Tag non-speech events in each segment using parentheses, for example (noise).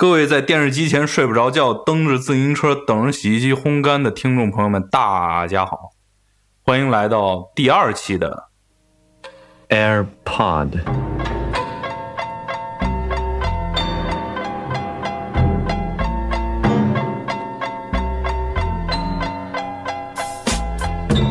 各位在电视机前睡不着觉、蹬着自行车等着洗衣机烘干的听众朋友们，大家好，欢迎来到第二期的 AirPod。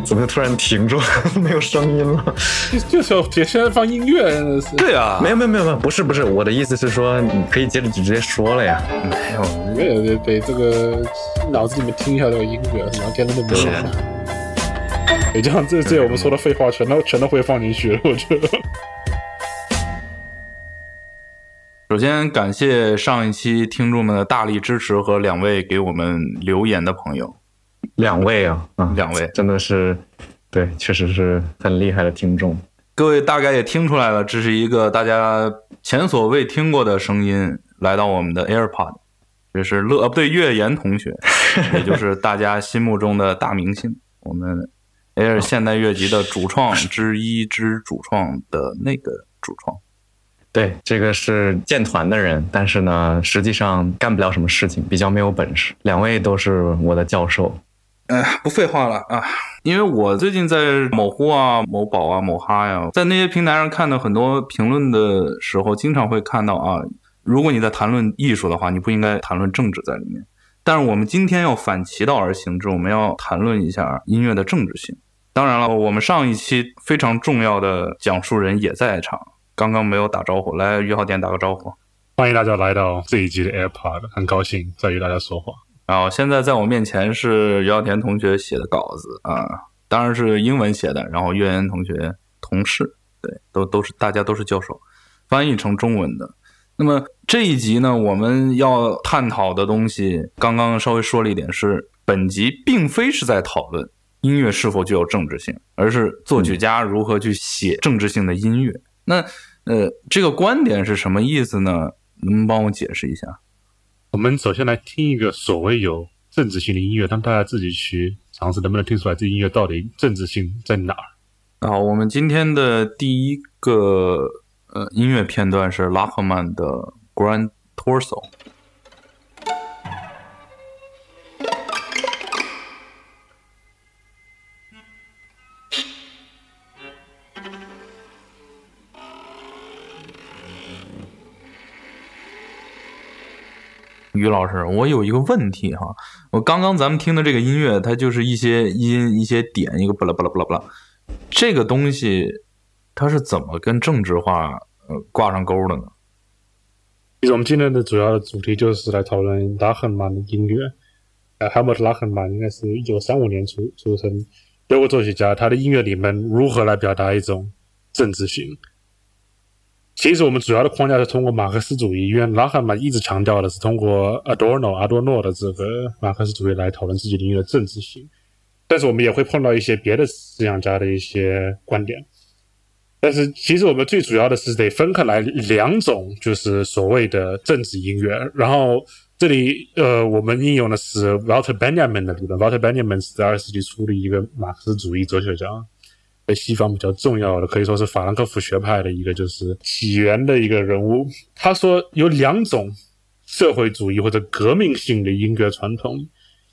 怎么突然停住了？(laughs) 没有声音了？就就是要接现在放音乐，真的是。对啊，没有没有没有没有，不是不是，我的意思是说，你可以接着直接说了呀。没有，没有得这个脑子里面听一下这个音乐，然后天天都没有。也这样，这这我们说的废话全都全都会放进去了，我觉得。首先感谢上一期听众们的大力支持和两位给我们留言的朋友。两位啊，啊，两位真的是，对，确实是很厉害的听众。各位大概也听出来了，这是一个大家前所未听过的声音来到我们的 AirPod，这是乐不对月言同学，(laughs) 也就是大家心目中的大明星，我们 Air 现代乐集的主创之一之主创的那个主创。对，这个是建团的人，但是呢，实际上干不了什么事情，比较没有本事。两位都是我的教授。哎，不废话了啊！因为我最近在某乎啊、某宝啊、某哈呀，在那些平台上看到很多评论的时候，经常会看到啊，如果你在谈论艺术的话，你不应该谈论政治在里面。但是我们今天要反其道而行之，我们要谈论一下音乐的政治性。当然了，我们上一期非常重要的讲述人也在场，刚刚没有打招呼，来于浩店打个招呼，欢迎大家来到这一集的 AirPod，很高兴再与大家说话。然后现在在我面前是姚田同学写的稿子啊，当然是英文写的。然后岳岩同学同事，对，都都是大家都是教授，翻译成中文的。那么这一集呢，我们要探讨的东西，刚刚稍微说了一点，是本集并非是在讨论音乐是否具有政治性，而是作曲家如何去写政治性的音乐。那呃，这个观点是什么意思呢？能不能帮我解释一下？我们首先来听一个所谓有政治性的音乐，让大家自己去尝试能不能听出来这音乐到底政治性在哪儿。好，我们今天的第一个呃音乐片段是拉赫曼的《Grand Torso》。于老师，我有一个问题哈，我刚刚咱们听的这个音乐，它就是一些音、一些点，一个巴拉巴拉巴拉巴拉，这个东西它是怎么跟政治化呃挂上钩的呢？其实我们今天的主要的主题就是来讨论拉赫曼的音乐。呃，Helmut 拉赫曼应该是一九三五年出出生，德国作曲家，他的音乐里面如何来表达一种政治性？其实我们主要的框架是通过马克思主义，因为拉赫曼一直强调的是通过 Adorno 阿多诺的这个马克思主义来讨论自己音乐的政治性。但是我们也会碰到一些别的思想家的一些观点。但是其实我们最主要的是得分开来两种，就是所谓的政治音乐。然后这里呃，我们应用的是 Walter Benjamin 的理论。Walter Benjamin 是在二十世纪初的一个马克思主义哲学家。在西方比较重要的，可以说是法兰克福学派的一个就是起源的一个人物。他说有两种社会主义或者革命性的音乐传统，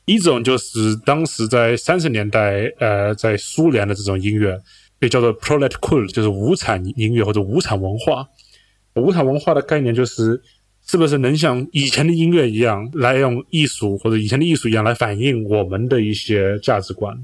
一种就是当时在三十年代，呃，在苏联的这种音乐被叫做 proletkul，就是无产音乐或者无产文化。无产文化的概念就是是不是能像以前的音乐一样，来用艺术或者以前的艺术一样来反映我们的一些价值观，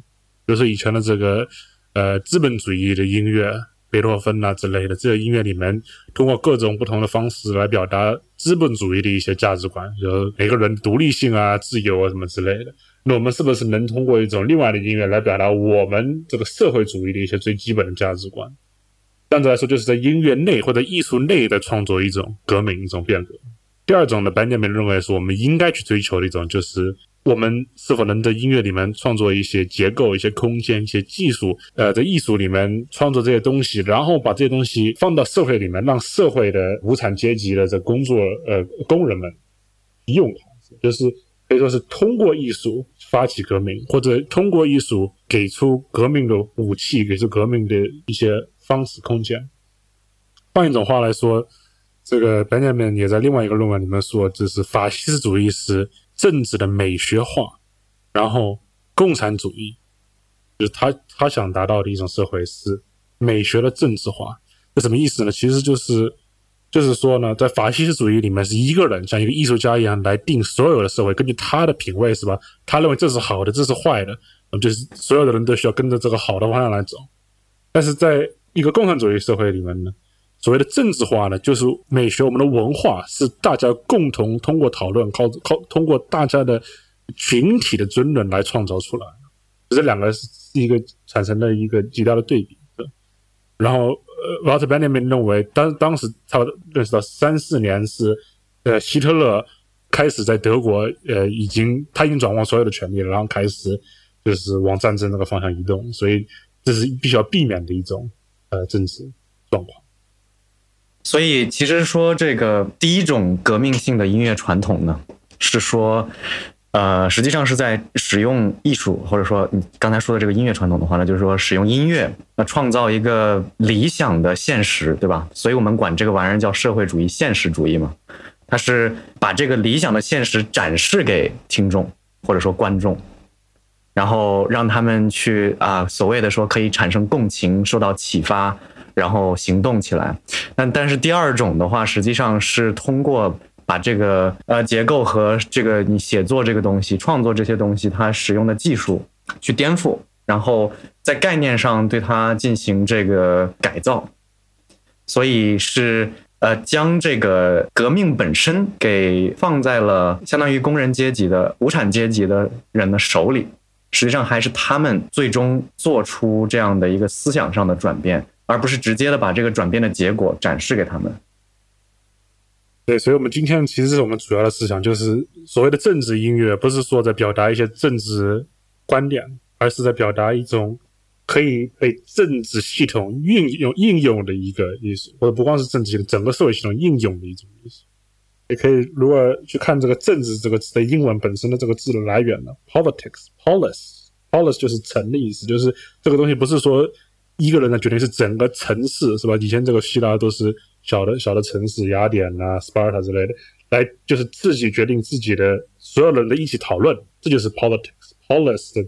比如说以前的这个。呃，资本主义的音乐，贝多芬啊之类的，这个音乐里面通过各种不同的方式来表达资本主义的一些价值观，就每个人独立性啊、自由啊什么之类的。那我们是不是能通过一种另外的音乐来表达我们这个社会主义的一些最基本的价值观？这样子来说，就是在音乐内或者艺术内的创作一种革命、一种变革。第二种呢，班杰明认为是我们应该去追求的一种，就是。我们是否能在音乐里面创作一些结构、一些空间、一些技术？呃，在艺术里面创作这些东西，然后把这些东西放到社会里面，让社会的无产阶级的这工作呃工人们用它，就是可以说是通过艺术发起革命，或者通过艺术给出革命的武器，给出革命的一些方式空间。换一种话来说，这个白鸟们也在另外一个论文里面说，就是法西斯主义是政治的美学化，然后共产主义就是他他想达到的一种社会是美学的政治化。这什么意思呢？其实就是就是说呢，在法西斯主义里面，是一个人像一个艺术家一样来定所有的社会，根据他的品味是吧？他认为这是好的，这是坏的，就是所有的人都需要跟着这个好的方向来走。但是在一个共产主义社会里面呢，所谓的政治化呢，就是美学，我们的文化是大家共同通过讨论，靠靠通过大家的群体的争论来创造出来的。这两个是一个产生了一个极大的对比。然后，呃，Walter Benjamin 认为，当当时他认识到三四年是，呃，希特勒开始在德国，呃，已经他已经掌握所有的权利了，然后开始就是往战争那个方向移动，所以这是必须要避免的一种呃政治状况。所以，其实说这个第一种革命性的音乐传统呢，是说。呃，实际上是在使用艺术，或者说你刚才说的这个音乐传统的话呢，就是说使用音乐，那创造一个理想的现实，对吧？所以我们管这个玩意儿叫社会主义现实主义嘛。它是把这个理想的现实展示给听众或者说观众，然后让他们去啊，所谓的说可以产生共情，受到启发，然后行动起来。但但是第二种的话，实际上是通过。把这个呃结构和这个你写作这个东西、创作这些东西，它使用的技术去颠覆，然后在概念上对它进行这个改造，所以是呃将这个革命本身给放在了相当于工人阶级的无产阶级的人的手里，实际上还是他们最终做出这样的一个思想上的转变，而不是直接的把这个转变的结果展示给他们。对，所以，我们今天其实是我们主要的思想，就是所谓的政治音乐，不是说在表达一些政治观点，而是在表达一种可以被政治系统运用应用的一个艺术，或者不光是政治系统，整个社会系统应用的一种艺术。也可以，如果去看这个“政治”这个词的英文本身的这个字的来源呢，politics，polis，polis 就是城的意思，就是这个东西不是说一个人的决定，是整个城市，是吧？以前这个希腊都是。小的小的城市，雅典啊、Sparta 之类的，来就是自己决定自己的，所有人的一起讨论，这就是 politics，polis 的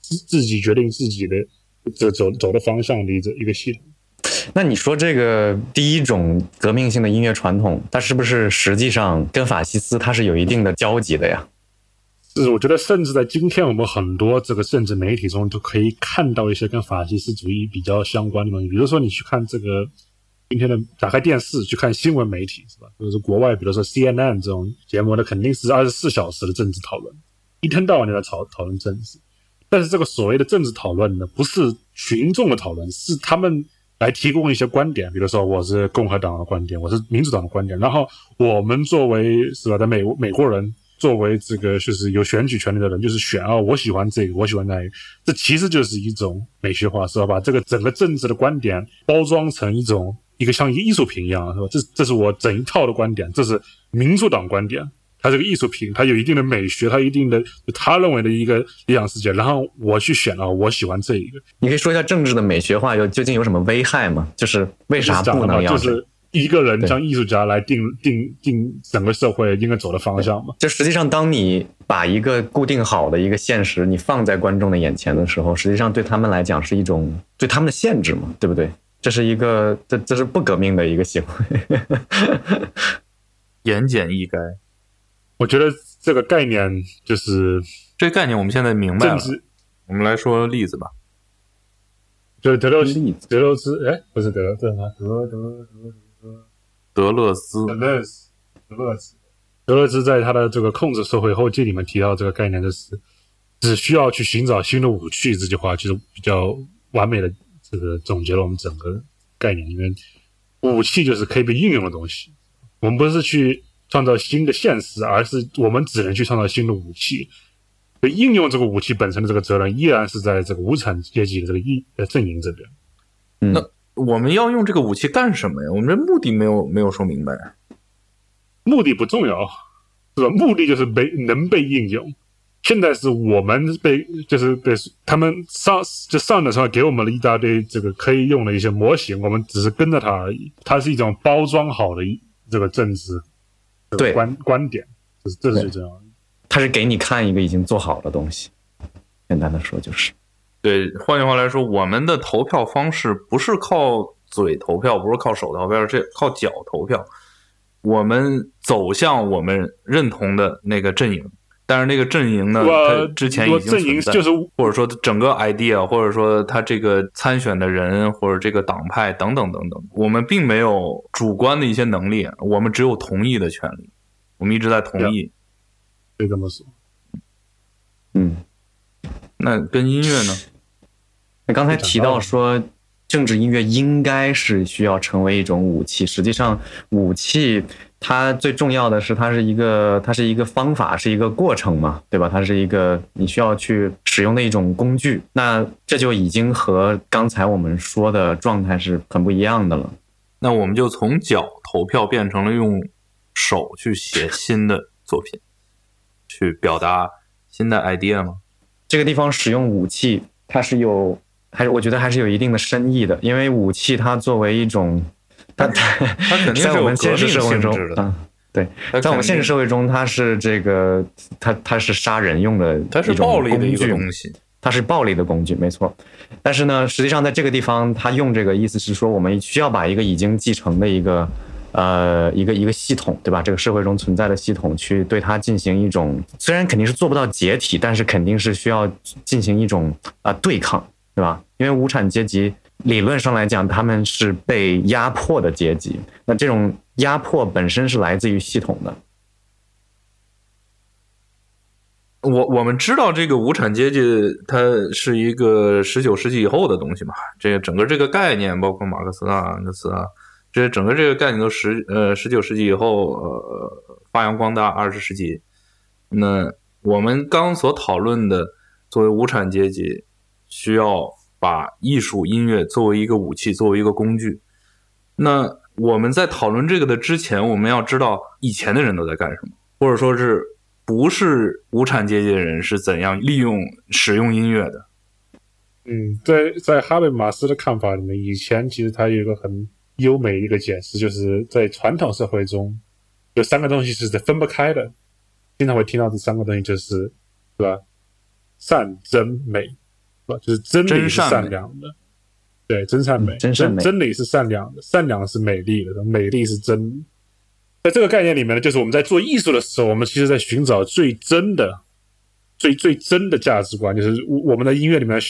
自自己决定自己的这走走的方向的一个一个系统。那你说这个第一种革命性的音乐传统，它是不是实际上跟法西斯它是有一定的交集的呀？就是，我觉得甚至在今天我们很多这个政治媒体中都可以看到一些跟法西斯主义比较相关的东西，比如说你去看这个。今天的打开电视去看新闻媒体是吧？就是国外，比如说 CNN 这种节目，那肯定是二十四小时的政治讨论，一天到晚就在讨讨论政治。但是这个所谓的政治讨论呢，不是群众的讨论，是他们来提供一些观点，比如说我是共和党的观点，我是民主党的观点，然后我们作为是吧，在美美国人作为这个就是有选举权利的人，就是选啊，我喜欢这个，我喜欢那个，这其实就是一种美学化，是吧？把这个整个政治的观点包装成一种。一个像一个艺术品一样，是吧？这这是我整一套的观点，这是民主党观点。它是个艺术品，它有一定的美学，它一定的他认为的一个理想世界。然后我去选啊，我喜欢这一个。你可以说一下政治的美学化有究竟有什么危害吗？就是为啥不能要？就是一个人像艺术家来定定定整个社会应该走的方向嘛？就实际上，当你把一个固定好的一个现实你放在观众的眼前的时候，实际上对他们来讲是一种对他们的限制嘛？对不对？这是一个，这这是不革命的一个行为，(laughs) 言简意赅。我觉得这个概念就是这个概念，我们现在明白了。我们来说例子吧，就是德勒兹，德勒兹，哎，不是德勒兹吗？德德德德勒斯，德勒斯，德勒斯，德勒兹在他的这个控制社会后记里面提到这个概念，就是只需要去寻找新的武器。这句话就是比较完美的。这个总结了我们整个概念，因为武器就是可以被应用的东西。我们不是去创造新的现实，而是我们只能去创造新的武器。应用这个武器本身的这个责任，依然是在这个无产阶级的这个一呃阵营这边。那我们要用这个武器干什么呀？我们这目的没有没有说明白。目的不重要，是吧？目的就是被能被应用。现在是我们被就是被他们上就上的时候给我们了一大堆这个可以用的一些模型，我们只是跟着它而已。它是一种包装好的这个政治这个对观观点，就是这是最重要的。它是给你看一个已经做好的东西。简单的说就是，对，换句话来说，我们的投票方式不是靠嘴投票，不是靠手投票，是靠脚投票。我们走向我们认同的那个阵营，但是那个阵营呢，我它之前已经阵营存在就是或者说整个 idea，或者说他这个参选的人，或者这个党派等等等等，我们并没有主观的一些能力，我们只有同意的权利，我们一直在同意。可以这么说。嗯，那跟音乐呢？那刚才提到说，政治音乐应该是需要成为一种武器。实际上，武器它最重要的是，它是一个，它是一个方法，是一个过程嘛，对吧？它是一个你需要去使用的一种工具。那这就已经和刚才我们说的状态是很不一样的了。那我们就从脚投票变成了用手去写新的作品，去表达新的 idea 吗？这个地方使用武器，它是有，还是我觉得还是有一定的深意的，因为武器它作为一种，它它肯定是在我们现实社会中性质，的。嗯，对，在我们现实社会中，它是这个，它它是杀人用的，它是暴力的一个东西。它是暴力的工具，没错。但是呢，实际上在这个地方，它用这个意思是说，我们需要把一个已经继承的一个呃一个一个系统，对吧？这个社会中存在的系统，去对它进行一种，虽然肯定是做不到解体，但是肯定是需要进行一种啊、对抗，对吧？因为无产阶级理论上来讲，他们是被压迫的阶级，那这种压迫本身是来自于系统的。我我们知道这个无产阶级它是一个十九世纪以后的东西嘛，这个整个这个概念，包括马克思啊、恩格斯啊，这整个这个概念都十呃十九世纪以后呃发扬光大，二十世纪。那我们刚所讨论的，作为无产阶级，需要把艺术音乐作为一个武器，作为一个工具。那我们在讨论这个的之前，我们要知道以前的人都在干什么，或者说是。不是无产阶级的人是怎样利用使用音乐的？嗯，在在哈贝马斯的看法里面，以前其实他有一个很优美一个解释，就是在传统社会中，有三个东西是分不开的。经常会听到这三个东西，就是是吧？善、真、美，吧？就是真理是善良的，对，真善美，嗯真善美，真理是善良的，善良是美丽的，美丽是真理。在这个概念里面呢，就是我们在做艺术的时候，我们其实在寻找最真的、最最真的价值观，就是我们的音乐里面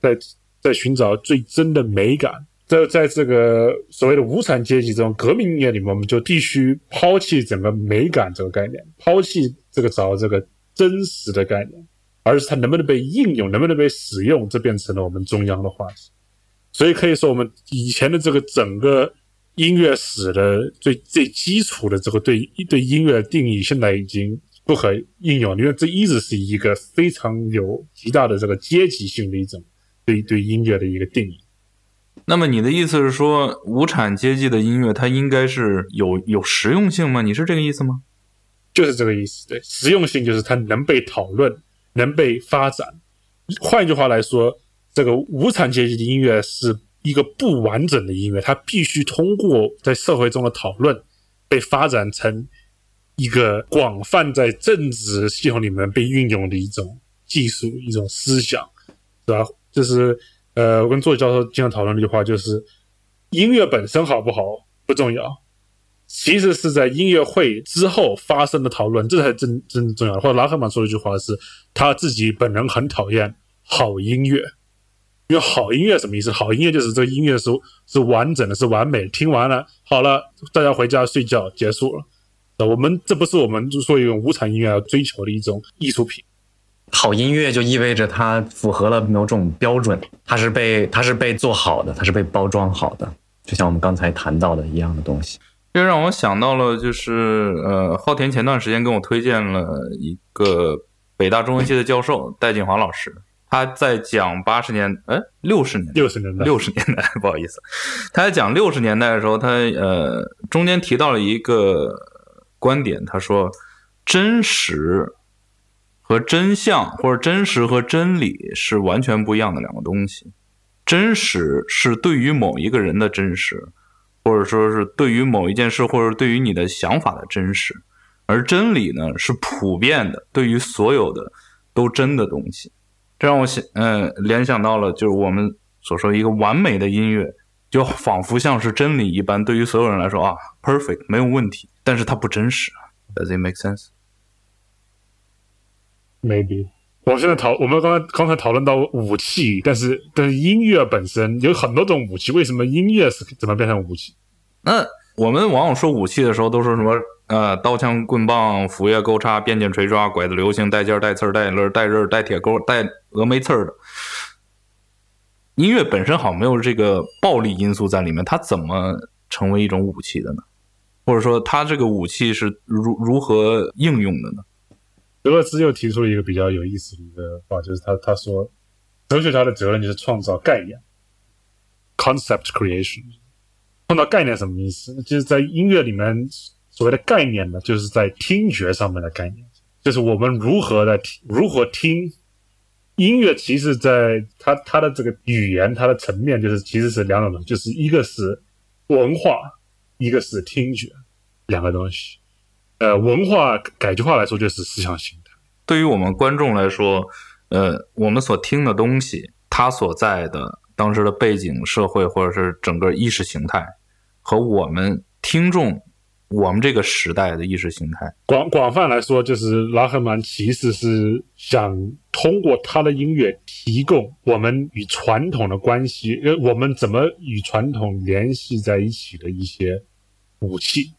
在在寻找最真的美感。在在这个所谓的无产阶级这种革命音乐里面，我们就必须抛弃整个美感这个概念，抛弃这个找这个真实的概念，而是它能不能被应用，能不能被使用，这变成了我们中央的话题。所以可以说，我们以前的这个整个。音乐史的最最基础的这个对对音乐的定义，现在已经不可应用，因为这一直是一个非常有极大的这个阶级性的一种对对音乐的一个定义。那么你的意思是说，无产阶级的音乐它应该是有有实用性吗？你是这个意思吗？就是这个意思。对，实用性就是它能被讨论，能被发展。换一句话来说，这个无产阶级的音乐是。一个不完整的音乐，它必须通过在社会中的讨论，被发展成一个广泛在政治系统里面被运用的一种技术、一种思想，是吧？就是呃，我跟作者教授经常讨论的一句话，就是音乐本身好不好不重要，其实是在音乐会之后发生的讨论，这才真真重要。或者拉赫曼说的一句话是，他自己本人很讨厌好音乐。因为好音乐什么意思？好音乐就是这个音乐是是完整的，是完美。听完了，好了，大家回家睡觉，结束了。我们这不是我们就说一种无产音乐要追求的一种艺术品。好音乐就意味着它符合了某种标准，它是被它是被做好的，它是被包装好的，就像我们刚才谈到的一样的东西。这让我想到了，就是呃，昊田前段时间跟我推荐了一个北大中文系的教授戴锦华老师。他在讲八十年，哎，六十年，六十年代，六十年代，(laughs) 不好意思，他在讲六十年代的时候，他呃中间提到了一个观点，他说真实和真相，或者真实和真理是完全不一样的两个东西。真实是对于某一个人的真实，或者说是对于某一件事，或者对于你的想法的真实。而真理呢，是普遍的，对于所有的都真的东西。这让我想，嗯，联想到了，就是我们所说一个完美的音乐，就仿佛像是真理一般，对于所有人来说啊，perfect 没有问题，但是它不真实。Does it make sense? Maybe. 我现在讨，我们刚才刚才讨论到武器，但是但是音乐本身有很多种武器，为什么音乐是怎么变成武器？那我们往往说武器的时候，都说什么？呃，刀枪棍棒、斧钺钩叉、鞭锏锤抓、拐子流星、带尖带刺带刃带刃带铁钩带峨眉刺的。音乐本身好像没有这个暴力因素在里面，它怎么成为一种武器的呢？或者说，它这个武器是如如何应用的呢？德勒兹又提出了一个比较有意思的一个话，就是他他说，哲学家的责任就是创造概念，concept creation。碰到概念什么意思？就是在音乐里面。所谓的概念呢，就是在听觉上面的概念，就是我们如何在听，如何听音乐。其实，在它它的这个语言，它的层面，就是其实是两种东西，就是一个是文化，一个是听觉，两个东西。呃，文化改句话来说，就是思想形态。对于我们观众来说，呃，我们所听的东西，它所在的当时的背景、社会，或者是整个意识形态，和我们听众。我们这个时代的意识形态，广广泛来说，就是拉赫曼其实是想通过他的音乐提供我们与传统的关系，呃，我们怎么与传统联系在一起的一些武器。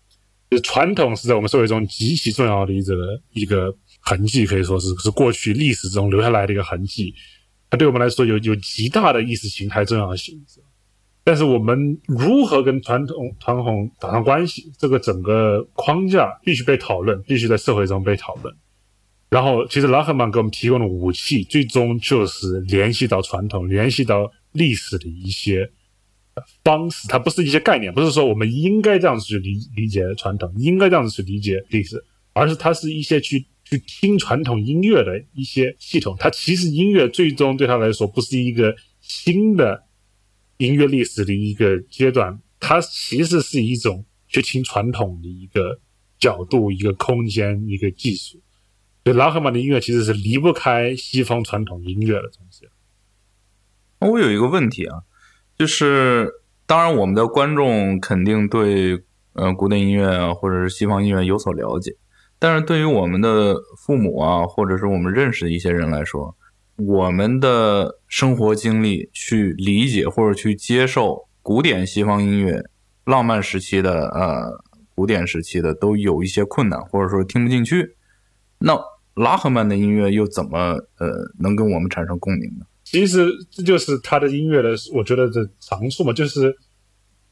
就传统是在我们社会中极其重要的一个一个痕迹，可以说是是过去历史中留下来的一个痕迹。它对我们来说有有极大的意识形态重要性。但是我们如何跟传统传统打上关系？这个整个框架必须被讨论，必须在社会中被讨论。然后，其实拉赫曼给我们提供的武器，最终就是联系到传统、联系到历史的一些方式。它不是一些概念，不是说我们应该这样子去理理解传统，应该这样子去理解历史，而是它是一些去去听传统音乐的一些系统。它其实音乐最终对他来说不是一个新的。音乐历史的一个阶段，它其实是一种去听传统的一个角度、一个空间、一个技术。所以拉赫曼的音乐其实是离不开西方传统音乐的东西。我有一个问题啊，就是当然我们的观众肯定对呃古典音乐啊或者是西方音乐有所了解，但是对于我们的父母啊或者是我们认识的一些人来说。我们的生活经历去理解或者去接受古典西方音乐、浪漫时期的呃古典时期的都有一些困难，或者说听不进去。那拉赫曼的音乐又怎么呃能跟我们产生共鸣呢？其实这就是他的音乐的，我觉得的长处嘛，就是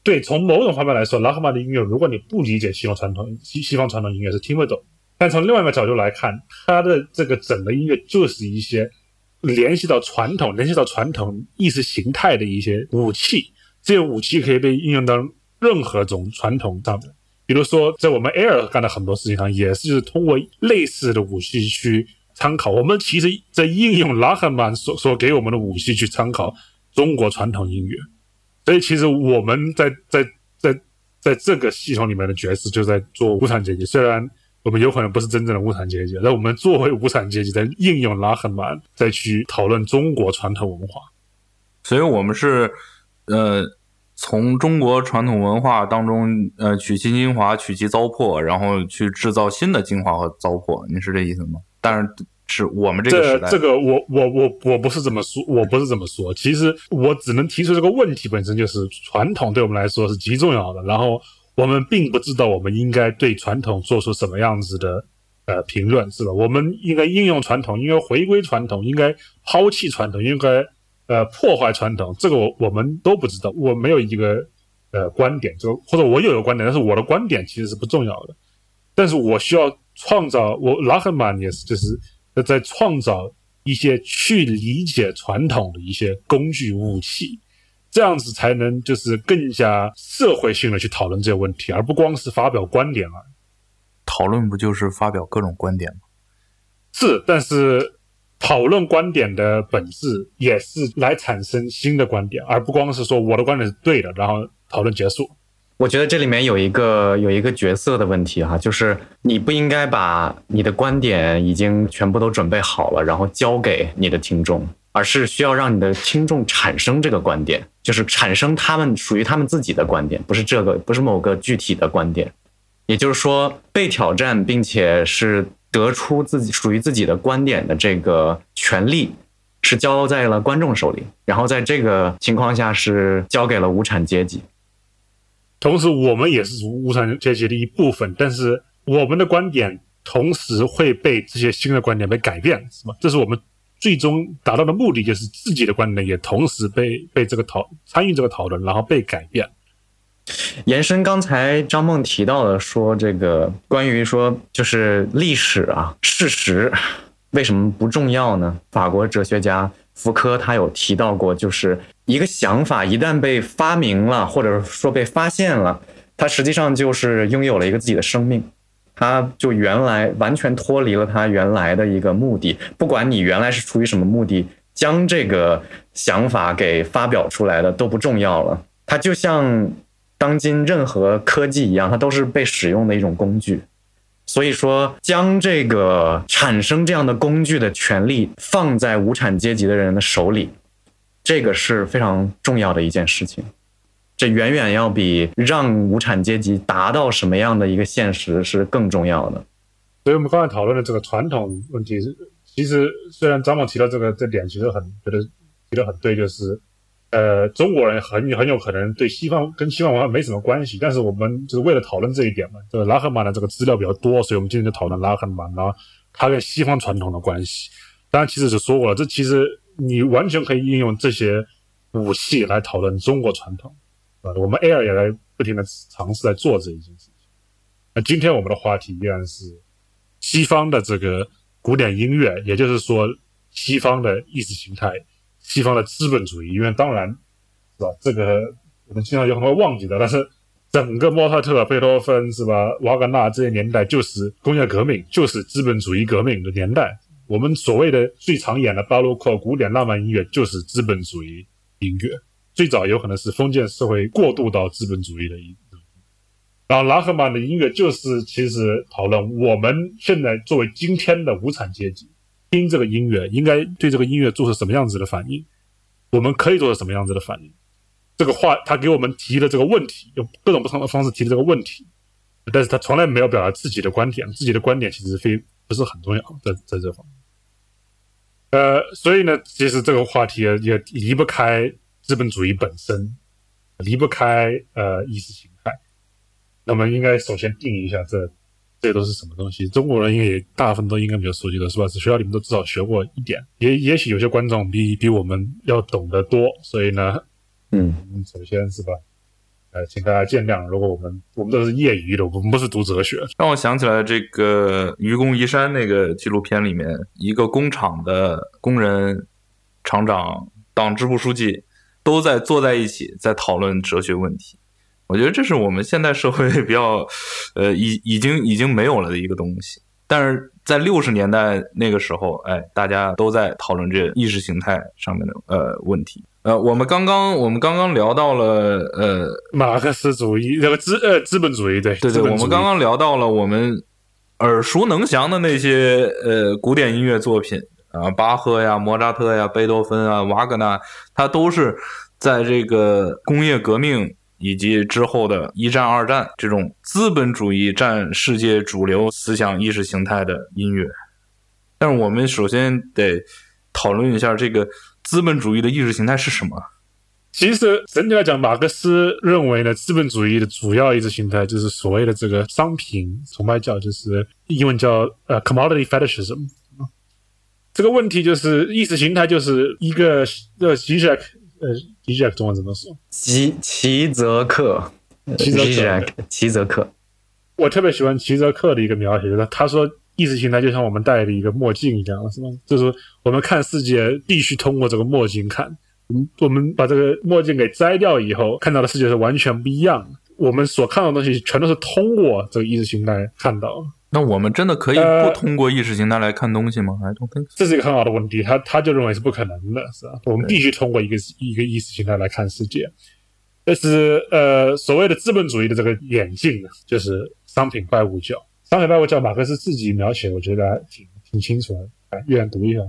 对从某种方面来说，拉赫曼的音乐，如果你不理解西方传统西西方传统音乐是听不懂。但从另外一个角度来看，他的这个整个音乐就是一些。联系到传统，联系到传统意识形态的一些武器，这些武器可以被应用到任何种传统上。比如说，在我们 Air 干的很多事情上，也是通过类似的武器去参考。我们其实，在应用拉赫曼所所给我们的武器去参考中国传统音乐。所以，其实我们在在在在这个系统里面的角色，就在做无产阶级。虽然。我们有可能不是真正的无产阶级，那我们作为无产阶级，在应用拉赫曼，再去讨论中国传统文化，所以我们是呃从中国传统文化当中呃取其精华，取其糟粕，然后去制造新的精华和糟粕。你是这意思吗？但是是我们这个时代，这个我我我我不是这么说，我不是这么说。其实我只能提出这个问题本身就是传统对我们来说是极重要的，然后。我们并不知道我们应该对传统做出什么样子的呃评论，是吧？我们应该应用传统，应该回归传统，应该抛弃传统，应该呃破坏传统。这个我我们都不知道，我没有一个呃观点，就或者我有一个观点，但是我的观点其实是不重要的。但是我需要创造，我拉赫曼也是，就是在创造一些去理解传统的一些工具武器。这样子才能就是更加社会性的去讨论这些问题，而不光是发表观点啊。讨论不就是发表各种观点吗？是，但是讨论观点的本质也是来产生新的观点，而不光是说我的观点是对的，然后讨论结束。我觉得这里面有一个有一个角色的问题哈，就是你不应该把你的观点已经全部都准备好了，然后交给你的听众，而是需要让你的听众产生这个观点，就是产生他们属于他们自己的观点，不是这个，不是某个具体的观点。也就是说，被挑战并且是得出自己属于自己的观点的这个权利。是交在了观众手里，然后在这个情况下是交给了无产阶级。同时，我们也是无产阶级的一部分，但是我们的观点同时会被这些新的观点被改变，是吧？这是我们最终达到的目的，就是自己的观点也同时被被这个讨参与这个讨论，然后被改变。延伸刚才张梦提到的，说这个关于说就是历史啊，事实。为什么不重要呢？法国哲学家福柯他有提到过，就是一个想法一旦被发明了，或者说被发现了，它实际上就是拥有了一个自己的生命，他就原来完全脱离了他原来的一个目的。不管你原来是出于什么目的，将这个想法给发表出来的都不重要了。它就像当今任何科技一样，它都是被使用的一种工具。所以说，将这个产生这样的工具的权利放在无产阶级的人的手里，这个是非常重要的一件事情。这远远要比让无产阶级达到什么样的一个现实是更重要的。所以我们刚才讨论的这个传统问题是，其实虽然张某提到这个这点，其实很觉得提得很对，就是。呃，中国人很很有可能对西方跟西方文化没什么关系，但是我们就是为了讨论这一点嘛。这个拉赫曼的这个资料比较多，所以我们今天就讨论拉赫曼，然后他跟西方传统的关系。当然，其实是说过了，这其实你完全可以应用这些武器来讨论中国传统。啊，我们 Air 也在不停的尝试在做这一件事情。那今天我们的话题依然是西方的这个古典音乐，也就是说西方的意识形态。西方的资本主义，因为当然，是吧？这个我们经常有很多忘记的。但是，整个莫扎特、贝多芬，是吧？瓦格纳这些年代，就是工业革命，就是资本主义革命的年代。我们所谓的最常演的巴洛克古典浪漫音乐，就是资本主义音乐。最早有可能是封建社会过渡到资本主义的一。然后，拉赫曼的音乐就是其实讨论我们现在作为今天的无产阶级。听这个音乐，应该对这个音乐做出什么样子的反应？我们可以做出什么样子的反应？这个话，他给我们提了这个问题，用各种不同的方式提了这个问题，但是他从来没有表达自己的观点，自己的观点其实非不是很重要，在在这方面。呃，所以呢，其实这个话题也也离不开资本主义本身，离不开呃意识形态。那么，应该首先定义一下这。这都是什么东西？中国人应该也大部分都应该比较熟悉的是吧？学校里面都至少学过一点，也也许有些观众比比我们要懂得多，所以呢，嗯，首先是吧，呃，请大家见谅，如果我们我们都是业余的，我们不是读哲学。让我想起来这个《愚公移山》那个纪录片里面，一个工厂的工人、厂长、党支部书记都在坐在一起，在讨论哲学问题。我觉得这是我们现代社会比较，(laughs) 呃，已已经已经没有了的一个东西。但是在六十年代那个时候，哎，大家都在讨论这意识形态上面的呃问题。呃，我们刚刚我们刚刚聊到了呃马克思主义这个资呃资本主义对对对，我们刚刚聊到了我们耳熟能详的那些呃古典音乐作品啊，巴赫呀、莫扎特呀、贝多芬啊、瓦格纳，他都是在这个工业革命。以及之后的一战、二战这种资本主义占世界主流思想意识形态的音乐，但是我们首先得讨论一下这个资本主义的意识形态是什么。其实，整体来讲，马克思认为呢，资本主义的主要意识形态就是所谓的这个商品崇拜教，就是英文叫呃 commodity fetishism。这个问题就是意识形态就是一个呃其实。呃，齐泽克中文怎么说？齐齐泽克，齐泽克，齐泽克。我特别喜欢齐泽克的一个描写，就是他说意识形态就像我们戴的一个墨镜一样，是吗？就是我们看世界必须通过这个墨镜看。嗯，我们把这个墨镜给摘掉以后，看到的世界是完全不一样的。我们所看到的东西全都是通过这个意识形态看到。那我们真的可以不通过意识形态来看东西吗？还通？这是一个很好的问题，他他就认为是不可能的，是吧？我们必须通过一个一个意识形态来看世界。这是呃所谓的资本主义的这个眼镜呢，就是商品拜物教。商品拜物教，马克思自己描写，我觉得还挺挺清楚的。来，阅读一下。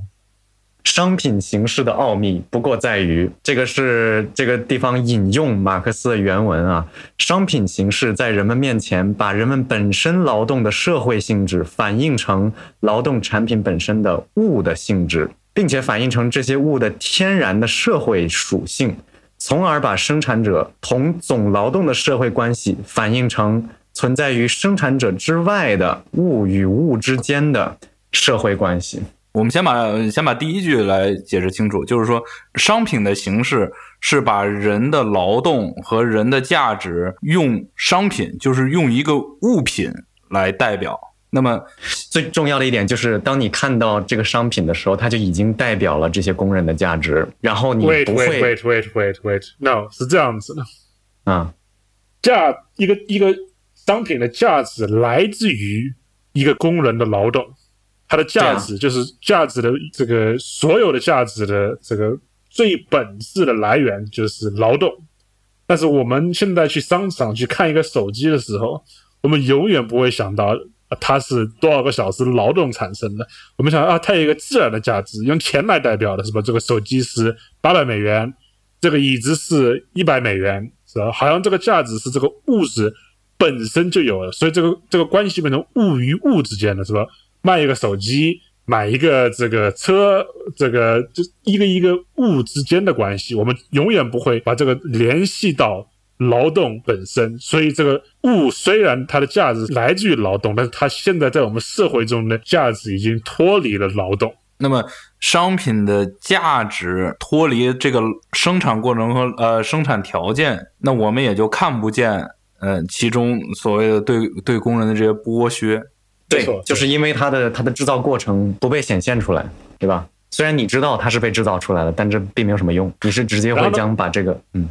商品形式的奥秘，不过在于这个是这个地方引用马克思的原文啊。商品形式在人们面前，把人们本身劳动的社会性质反映成劳动产品本身的物的性质，并且反映成这些物的天然的社会属性，从而把生产者同总劳动的社会关系反映成存在于生产者之外的物与物之间的社会关系。我们先把先把第一句来解释清楚，就是说，商品的形式是把人的劳动和人的价值用商品，就是用一个物品来代表。那么最重要的一点就是，当你看到这个商品的时候，它就已经代表了这些工人的价值。然后你不会 wait wait wait wait wait no 是这样子的，啊，价一个一个商品的价值来自于一个工人的劳动。它的价值就是价值的这个所有的价值的这个最本质的来源就是劳动，但是我们现在去商场去看一个手机的时候，我们永远不会想到它是多少个小时劳动产生的。我们想啊，它有一个自然的价值，用钱来代表的是吧？这个手机是八百美元，这个椅子是一百美元，是吧？好像这个价值是这个物质本身就有了，所以这个这个关系变成物与物之间的是吧？卖一个手机，买一个这个车，这个就一个一个物之间的关系，我们永远不会把这个联系到劳动本身。所以，这个物虽然它的价值来自于劳动，但是它现在在我们社会中的价值已经脱离了劳动。那么，商品的价值脱离这个生产过程和呃生产条件，那我们也就看不见嗯其中所谓的对对工人的这些剥削。对，就是因为它的它的制造过程不被显现出来，对吧？虽然你知道它是被制造出来的，但这并没有什么用。你是直接会将把这个，嗯，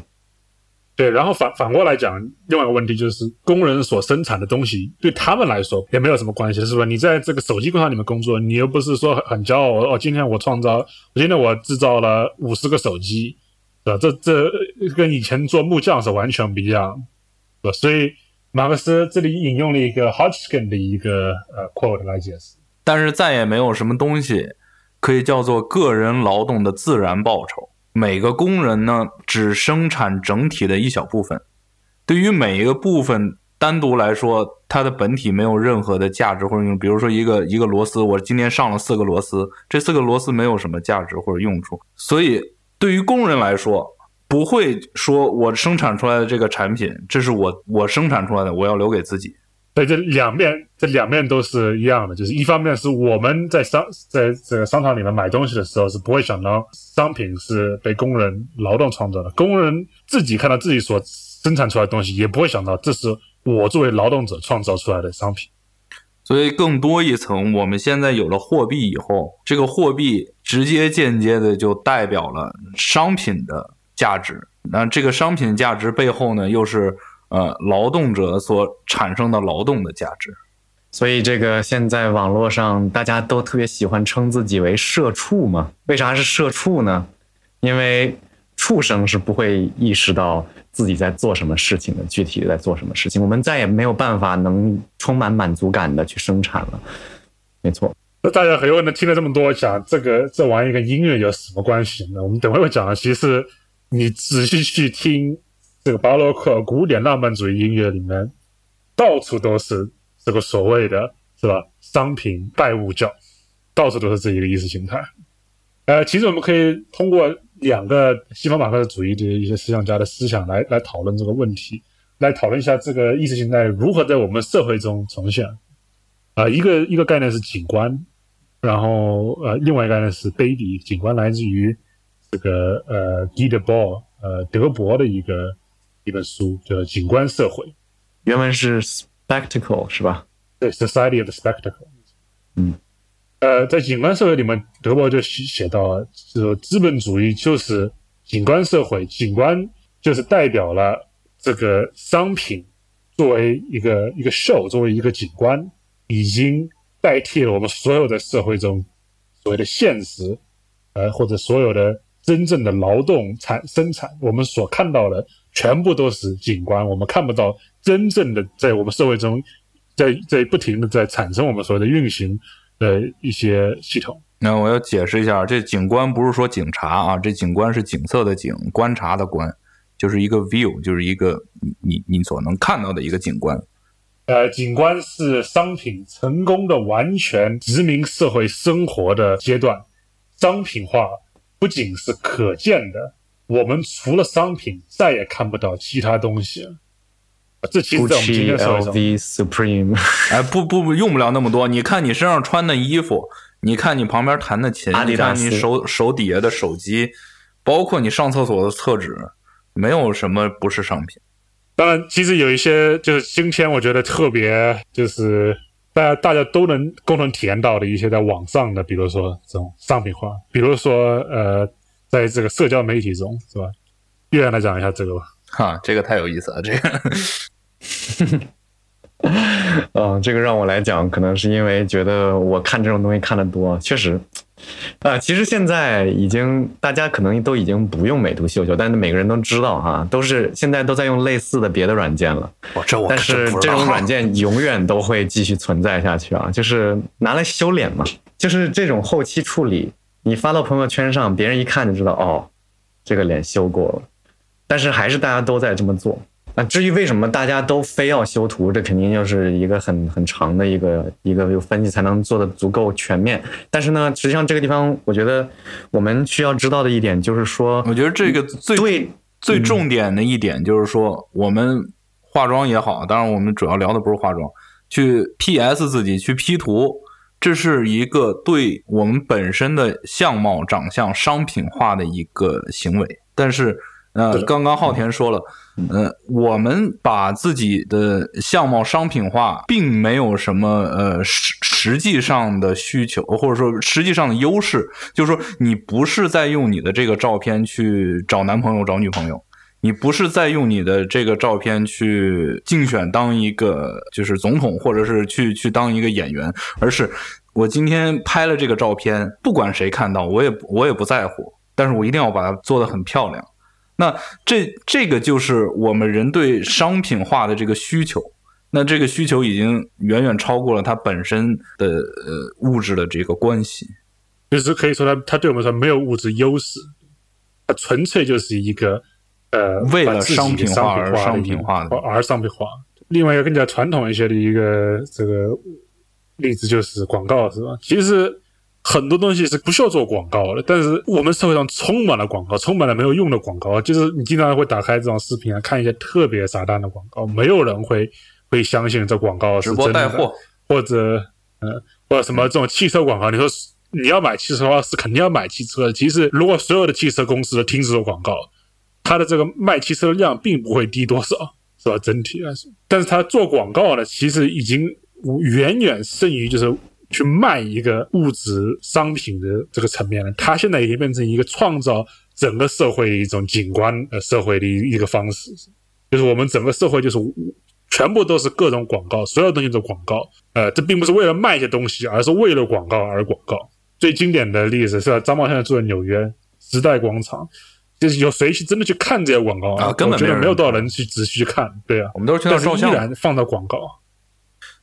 对。然后反反过来讲，另外一个问题就是，工人所生产的东西对他们来说也没有什么关系，是吧？你在这个手机工厂里面工作，你又不是说很骄傲哦，今天我创造，我今天我制造了五十个手机，对吧？这这跟以前做木匠是完全不一样，对吧？所以。马克思这里引用了一个 Hodgkin 的一个呃 quote 来解释，但是再也没有什么东西可以叫做个人劳动的自然报酬。每个工人呢，只生产整体的一小部分，对于每一个部分单独来说，它的本体没有任何的价值或者用。比如说一个一个螺丝，我今天上了四个螺丝，这四个螺丝没有什么价值或者用处，所以对于工人来说。不会说，我生产出来的这个产品，这是我我生产出来的，我要留给自己。对，这两面，这两面都是一样的，就是一方面是我们在商在这个商场里面买东西的时候，是不会想到商品是被工人劳动创造的，工人自己看到自己所生产出来的东西，也不会想到这是我作为劳动者创造出来的商品。所以更多一层，我们现在有了货币以后，这个货币直接间接的就代表了商品的。价值，那这个商品价值背后呢，又是呃劳动者所产生的劳动的价值。所以这个现在网络上大家都特别喜欢称自己为社畜嘛？为啥是社畜呢？因为畜生是不会意识到自己在做什么事情的，具体在做什么事情。我们再也没有办法能充满满足感的去生产了。没错。那大家很有可能听了这么多，讲这个这玩意跟音乐有什么关系呢？我们等会会讲的，其实。你仔细去听这个巴洛克古典浪漫主义音乐里面，到处都是这个所谓的，是吧？商品拜物教，到处都是这一个意识形态。呃，其实我们可以通过两个西方马克思主义的一些思想家的思想来来讨论这个问题，来讨论一下这个意识形态如何在我们社会中呈现。啊，一个一个概念是景观，然后呃，另外一个概念是卑鄙。景观来自于。这个呃，Guy Debord，呃，德伯的一个一本书叫《景观社会》，原文是 Spectacle 是吧？对，Society of the Spectacle。嗯，呃，在景观社会里面，德伯就写写到，说资本主义就是景观社会，景观就是代表了这个商品作为一个一个 show，作为一个景观，已经代替了我们所有的社会中所谓的现实，呃，或者所有的。真正的劳动产生产，我们所看到的全部都是景观，我们看不到真正的在我们社会中，在在不停的在产生我们所谓的运行的一些系统。那我要解释一下，这景观不是说警察啊，这景观是景色的景，观察的观，就是一个 view，就是一个你你你所能看到的一个景观。呃，景观是商品成功的完全殖民社会生活的阶段，商品化不仅是可见的，我们除了商品再也看不到其他东西了。这其实在我们今天社会中，LV、Supreme、(laughs) 哎，不不不，用不了那么多。你看你身上穿的衣服，你看你旁边弹的琴，你看你手手底下的手机，包括你上厕所的厕纸，没有什么不是商品。当然，其实有一些就是今天我觉得特别就是大家大家都能共同体验到的一些在网上的，比如说这种商品化，比如说呃，在这个社交媒体中，是吧？月亮来讲一下这个吧。哈，这个太有意思了，这个 (laughs) 嗯，这个让我来讲，可能是因为觉得我看这种东西看的多，确实，呃，其实现在已经大家可能都已经不用美图秀秀，但是每个人都知道哈，都是现在都在用类似的别的软件了。我这我但是这种软件永远都会继续存在下去啊，就是拿来修脸嘛，就是这种后期处理，你发到朋友圈上，别人一看就知道哦，这个脸修过了。但是还是大家都在这么做。那至于为什么大家都非要修图，这肯定就是一个很很长的一个一个分析才能做的足够全面。但是呢，实际上这个地方，我觉得我们需要知道的一点就是说，我觉得这个最对最重点的一点就是说，我们化妆也好，当然我们主要聊的不是化妆，去 PS 自己去 P 图，这是一个对我们本身的相貌、长相商品化的一个行为。但是，呃刚刚昊田说了，呃，我们把自己的相貌商品化，并没有什么呃实实际上的需求，或者说实际上的优势，就是说你不是在用你的这个照片去找男朋友、找女朋友。你不是在用你的这个照片去竞选当一个就是总统，或者是去去当一个演员，而是我今天拍了这个照片，不管谁看到，我也我也不在乎，但是我一定要把它做得很漂亮。那这这个就是我们人对商品化的这个需求，那这个需求已经远远超过了它本身的呃物质的这个关系。就是可以说它它对我们说没有物质优势，它纯粹就是一个呃为了商品化而商品化的而商品化。另外一个更加传统一些的一个这个例子就是广告，是吧？其实很多东西是不需要做广告的，但是我们社会上充满了广告，充满了没有用的广告。就是你经常会打开这种视频啊，看一些特别傻蛋的广告，没有人会会相信这广告是直播带货，或者呃或者什么这种汽车广告，你说你要买汽车的话是肯定要买汽车的。其实如果所有的汽车公司都停止做广告，它的这个卖汽车的量并不会低多少，是吧？整体来说，但是它做广告呢，其实已经远远胜于就是去卖一个物质商品的这个层面了。它现在已经变成一个创造整个社会的一种景观呃社会的一一个方式，就是我们整个社会就是全部都是各种广告，所有东西都广告。呃，这并不是为了卖一些东西，而是为了广告而广告。最经典的例子是吧？张茂现在住在纽约时代广场，就是有谁去真的去看这些广告啊根本没人我觉得没有多少人去仔细去看，对啊。我们都是去那但是依。然放到广告，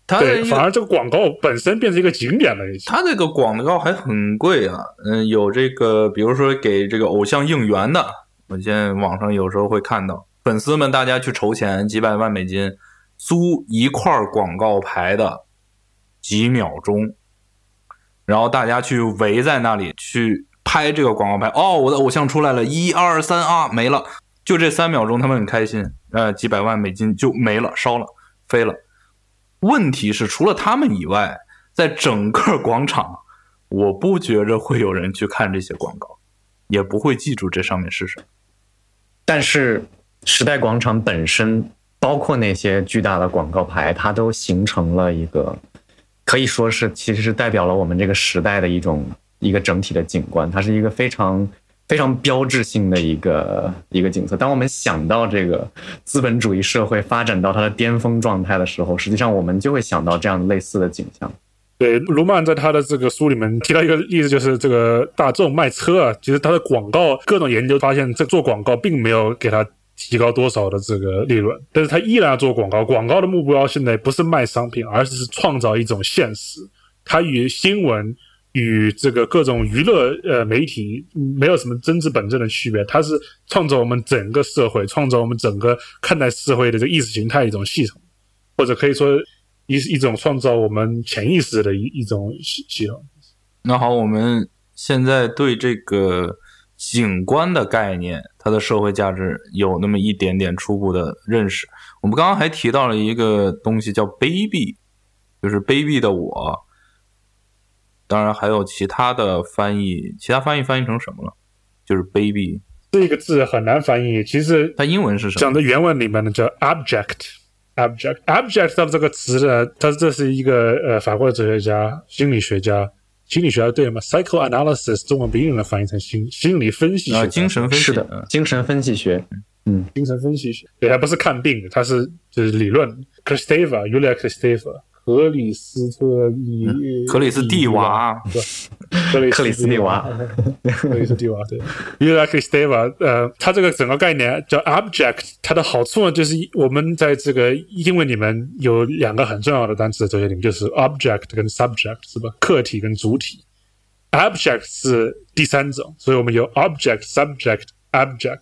它对，反而这个广告本身变成一个景点了。它这个广告还很贵啊，嗯，有这个，比如说给这个偶像应援的，我现在网上有时候会看到粉丝们大家去筹钱，几百万美金租一块广告牌的几秒钟，然后大家去围在那里去拍这个广告牌，哦，我的偶像出来了，一二三啊，没了，就这三秒钟，他们很开心，呃，几百万美金就没了，烧了，飞了。问题是，除了他们以外，在整个广场，我不觉着会有人去看这些广告，也不会记住这上面是什么。但是时代广场本身，包括那些巨大的广告牌，它都形成了一个，可以说是其实是代表了我们这个时代的一种一个整体的景观，它是一个非常非常标志性的一个一个景色。当我们想到这个资本主义社会发展到它的巅峰状态的时候，实际上我们就会想到这样类似的景象。对，卢曼在他的这个书里面提到一个例子，就是这个大众卖车啊，其实他的广告各种研究发现，这做广告并没有给他提高多少的这个利润，但是他依然要做广告。广告的目标现在不是卖商品，而是创造一种现实。它与新闻与这个各种娱乐呃媒体没有什么真知本真的区别，它是创造我们整个社会，创造我们整个看待社会的这个意识形态一种系统，或者可以说。一一种创造我们潜意识的一一种系系统。那好，我们现在对这个景观的概念，它的社会价值有那么一点点初步的认识。我们刚刚还提到了一个东西叫卑鄙，就是卑鄙的我。当然还有其他的翻译，其他翻译翻译成什么了？就是 baby 这个字很难翻译。其实它英文是什么？讲的原文里面呢叫 abject。abject abject 的这个词呢，它这是一个呃法国的哲学家、心理学家，心理学家对吗？psychoanalysis 中文不一定能翻译成心心理分析学，精神分析的精神分析学，嗯，精神分析学，对，它不是看病的，它是就是理论。Kristeva，Yulia Kristeva。克里斯特利，克里斯蒂娃，克里斯蒂娃，克里斯蒂娃，对 u l i k e s t e v a 呃，它这个整个概念叫 object，它的好处呢，就是我们在这个英文里面有两个很重要的单词，哲学里面就是 object 跟 subject，是吧？客体跟主体，object 是第三种，所以我们有 object，subject，object，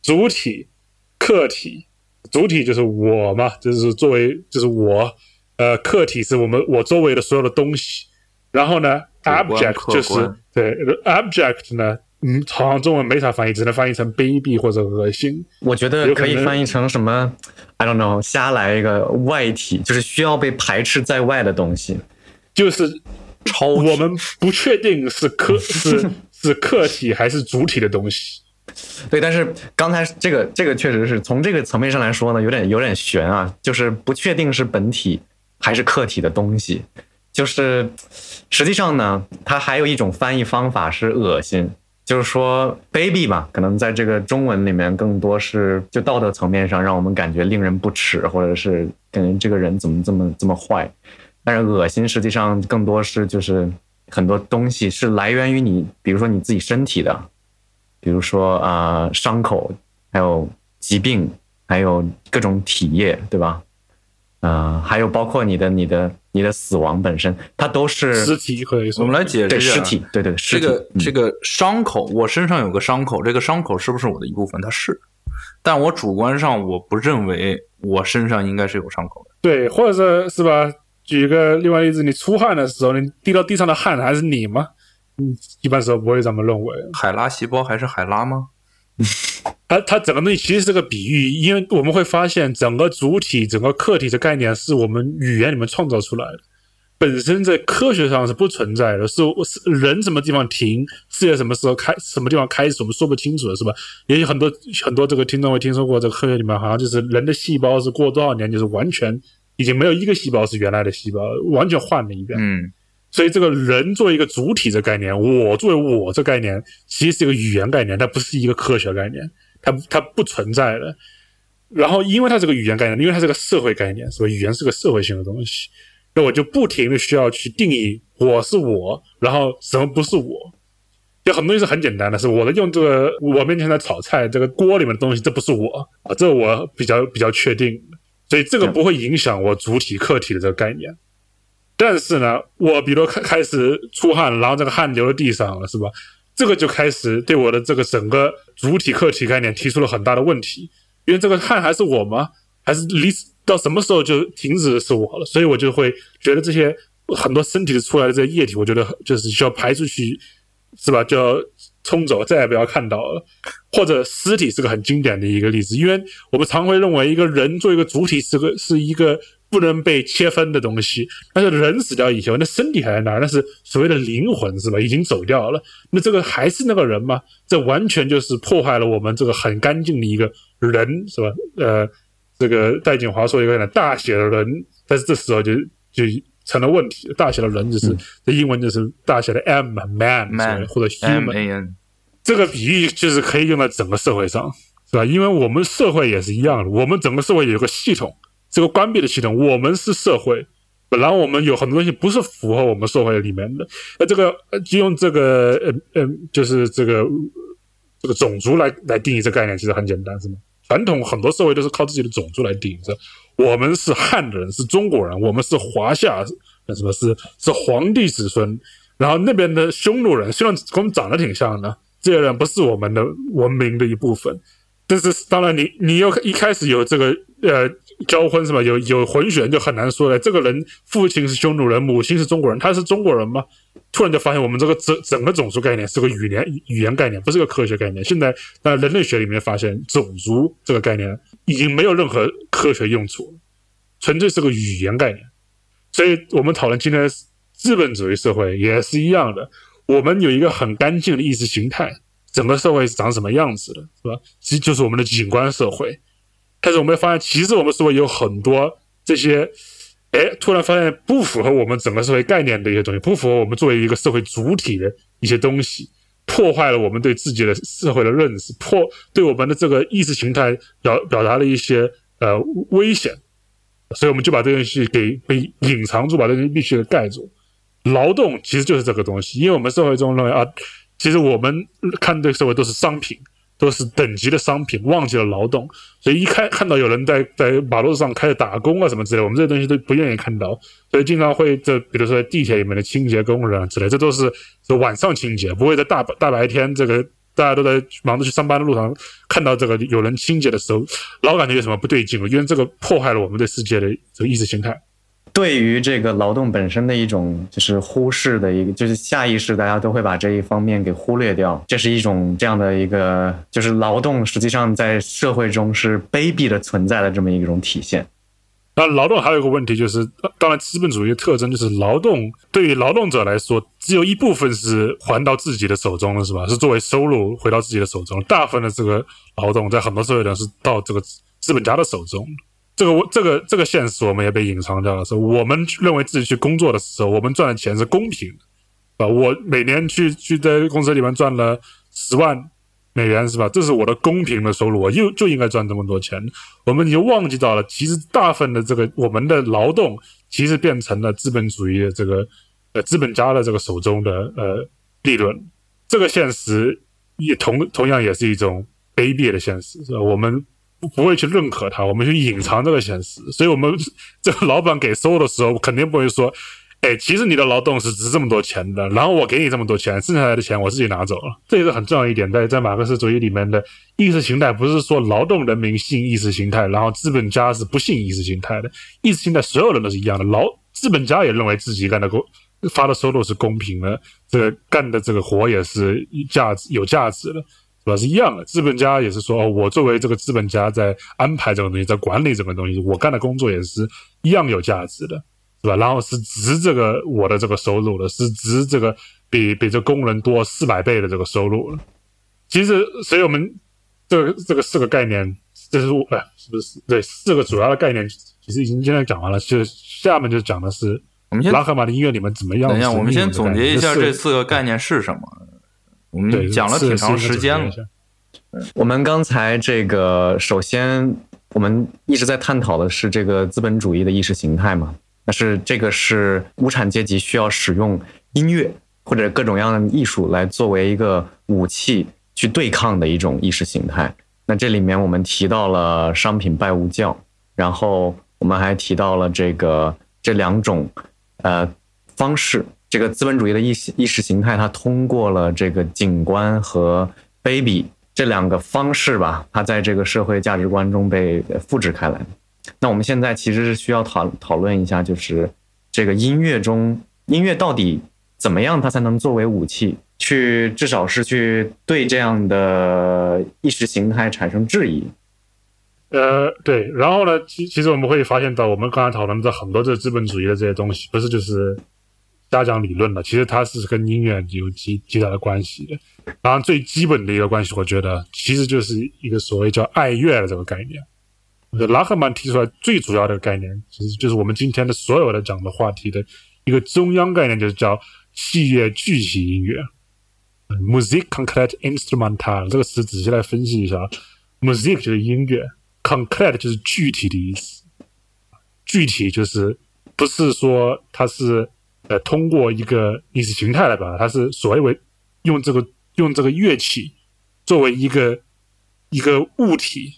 主体，客体，主体就是我嘛，就是作为，就是我。呃，客体是我们我周围的所有的东西，然后呢，object 就是对，object 呢，嗯，好像中文没啥翻译，只能翻译成卑鄙或者恶心。我觉得可以翻译成什么？I don't know，瞎来一个外体，就是需要被排斥在外的东西，就是超。我们不确定是客 (laughs) 是是客体还是主体的东西。(laughs) 对，但是刚才这个这个确实是从这个层面上来说呢，有点有点悬啊，就是不确定是本体。还是客体的东西，就是实际上呢，它还有一种翻译方法是恶心，就是说卑鄙嘛，可能在这个中文里面更多是就道德层面上让我们感觉令人不齿，或者是感觉这个人怎么这么这么坏。但是恶心实际上更多是就是很多东西是来源于你，比如说你自己身体的，比如说啊伤口，还有疾病，还有各种体液，对吧？啊，还有包括你的、你的、你的死亡本身，它都是尸体。可以说，我们来解释尸体。对对，这个这个伤口，我身上有个伤口，这个伤口是不是我的一部分？它是，但我主观上我不认为我身上应该是有伤口的。对，或者是是吧？举一个另外例子，你出汗的时候，你滴到地上的汗还是你吗？嗯，一般时候不会这么认为。海拉细胞还是海拉吗？(laughs) 它它整个东西其实是个比喻，因为我们会发现整个主体、整个客体的概念是我们语言里面创造出来的，本身在科学上是不存在的，是是人什么地方停，世界什么时候开，什么地方开始，我们说不清楚的是吧？也有很多很多这个听众会听说过，这个科学里面好像就是人的细胞是过多少年就是完全已经没有一个细胞是原来的细胞，完全换了一遍。嗯。所以，这个人作为一个主体的概念，我作为我这概念，其实是一个语言概念，它不是一个科学概念，它它不存在的。然后，因为它是个语言概念，因为它是个社会概念，所以语言是个社会性的东西，那我就不停的需要去定义我是我，然后什么不是我。有很多东西是很简单的，是我的用这个我面前在炒菜，这个锅里面的东西，这不是我啊，这我比较比较确定，所以这个不会影响我主体客体的这个概念。但是呢，我比如开开始出汗，然后这个汗流到地上了，是吧？这个就开始对我的这个整个主体客体概念提出了很大的问题，因为这个汗还是我吗？还是离到什么时候就停止是我了？所以我就会觉得这些很多身体出来的这些液体，我觉得就是需要排出去，是吧？就要冲走，再也不要看到了。或者尸体是个很经典的一个例子，因为我们常会认为一个人做一个主体是个是一个。不能被切分的东西，但是人死掉以后，那身体还在那儿，那是所谓的灵魂，是吧？已经走掉了，那这个还是那个人吗？这完全就是破坏了我们这个很干净的一个人，是吧？呃，这个戴锦华说一个大写的人，但是这时候就就成了问题，大写的人就是这英文就是大写的 M man 或者 human，这个比喻就是可以用在整个社会上，是吧？因为我们社会也是一样的，我们整个社会有个系统。这个关闭的系统，我们是社会，本来我们有很多东西不是符合我们社会里面的，那这个就用这个呃呃，就是这个这个种族来来定义这概念，其实很简单，是吗？传统很多社会都是靠自己的种族来定义，我们是汉人，是中国人，我们是华夏，那什么是是皇帝子孙，然后那边的匈奴人虽然跟我们长得挺像的，这些人不是我们的文明的一部分。但是当然，你你又一开始有这个呃交婚是吧？有有混血就很难说了。这个人父亲是匈奴人，母亲是中国人，他是中国人吗？突然就发现我们这个整整个种族概念是个语言语言概念，不是个科学概念。现在在人类学里面发现，种族这个概念已经没有任何科学用处，纯粹是个语言概念。所以我们讨论今天资本主义社会也是一样的，我们有一个很干净的意识形态。整个社会是长什么样子的，是吧？其实就是我们的景观社会。但是我们发现，其实我们社会有很多这些，哎，突然发现不符合我们整个社会概念的一些东西，不符合我们作为一个社会主体的一些东西，破坏了我们对自己的社会的认识，破对我们的这个意识形态表表达了一些呃危险。所以我们就把这个东西给被隐藏住，把这东西必须给盖住。劳动其实就是这个东西，因为我们社会中认为啊。其实我们看这个社会都是商品，都是等级的商品，忘记了劳动。所以一看看到有人在在马路上开始打工啊什么之类，我们这些东西都不愿意看到。所以经常会这，比如说地铁里面的清洁工人之类，这都是是晚上清洁，不会在大大白天这个大家都在忙着去上班的路上看到这个有人清洁的时候，老感觉有什么不对劲，因为这个破坏了我们对世界的这个意识形态。对于这个劳动本身的一种就是忽视的一个，就是下意识大家都会把这一方面给忽略掉，这是一种这样的一个，就是劳动实际上在社会中是卑鄙的存在的这么一种体现。那劳动还有一个问题就是，当然资本主义的特征就是劳动对于劳动者来说，只有一部分是还到自己的手中了，是吧？是作为收入回到自己的手中，大部分的这个劳动在很多社会中是到这个资本家的手中。这个我这个这个现实我们也被隐藏掉了。是我们认为自己去工作的时候，我们赚的钱是公平的，啊，我每年去去在公司里面赚了十万美元，是吧？这是我的公平的收入，我就就应该赚这么多钱。我们已经忘记到了，其实大部分的这个我们的劳动，其实变成了资本主义的这个呃资本家的这个手中的呃利润。这个现实也同同样也是一种卑鄙的现实，是吧？我们。不会去认可它，我们去隐藏这个现实，所以我们 (laughs) 这个老板给收入的时候，肯定不会说，哎，其实你的劳动是值这么多钱的，然后我给你这么多钱，剩下来的钱我自己拿走了。这也是很重要一点，在在马克思主义里面的意识形态，不是说劳动人民信意识形态，然后资本家是不信意识形态的。意识形态所有人都是一样的，劳资本家也认为自己干的工发的收入是公平的，这个干的这个活也是价值有价值的。主要是一样的，资本家也是说，我作为这个资本家在安排这个东西，在管理这个东西，我干的工作也是一样有价值的，是吧？然后是值这个我的这个收入的，是值这个比比这工人多四百倍的这个收入了。其实，所以我们这个这个四个概念，这是哎，是不是对四个主要的概念？其实已经现在讲完了，就下面就讲的是我们先拉赫玛的音乐里面怎么样？等一下，我们先总结一下这四个概念是什么。我们讲了挺长时间了。我们刚才这个，首先我们一直在探讨的是这个资本主义的意识形态嘛？但是这个是无产阶级需要使用音乐或者各种各样的艺术来作为一个武器去对抗的一种意识形态。那这里面我们提到了商品拜物教，然后我们还提到了这个这两种呃方式。这个资本主义的意识意识形态，它通过了这个景观和 baby 这两个方式吧，它在这个社会价值观中被复制开来。那我们现在其实是需要讨讨论一下，就是这个音乐中，音乐到底怎么样，它才能作为武器，去至少是去对这样的意识形态产生质疑。呃，对。然后呢，其其实我们会发现到，我们刚才讨论的很多这资本主义的这些东西，不是就是。家讲理论的，其实它是跟音乐有极极大的关系的。当然，最基本的一个关系，我觉得其实就是一个所谓叫爱乐的这个概念。拉赫曼提出来最主要的概念，其实就是我们今天的所有的讲的话题的一个中央概念，就是叫器乐具体音乐 （music concrete instrumental）。这个词仔细来分析一下，music 就是音乐，concrete 就是具体的意思，具体就是不是说它是呃通过一个意识形态来表达，它是所谓为用这个用这个乐器作为一个一个物体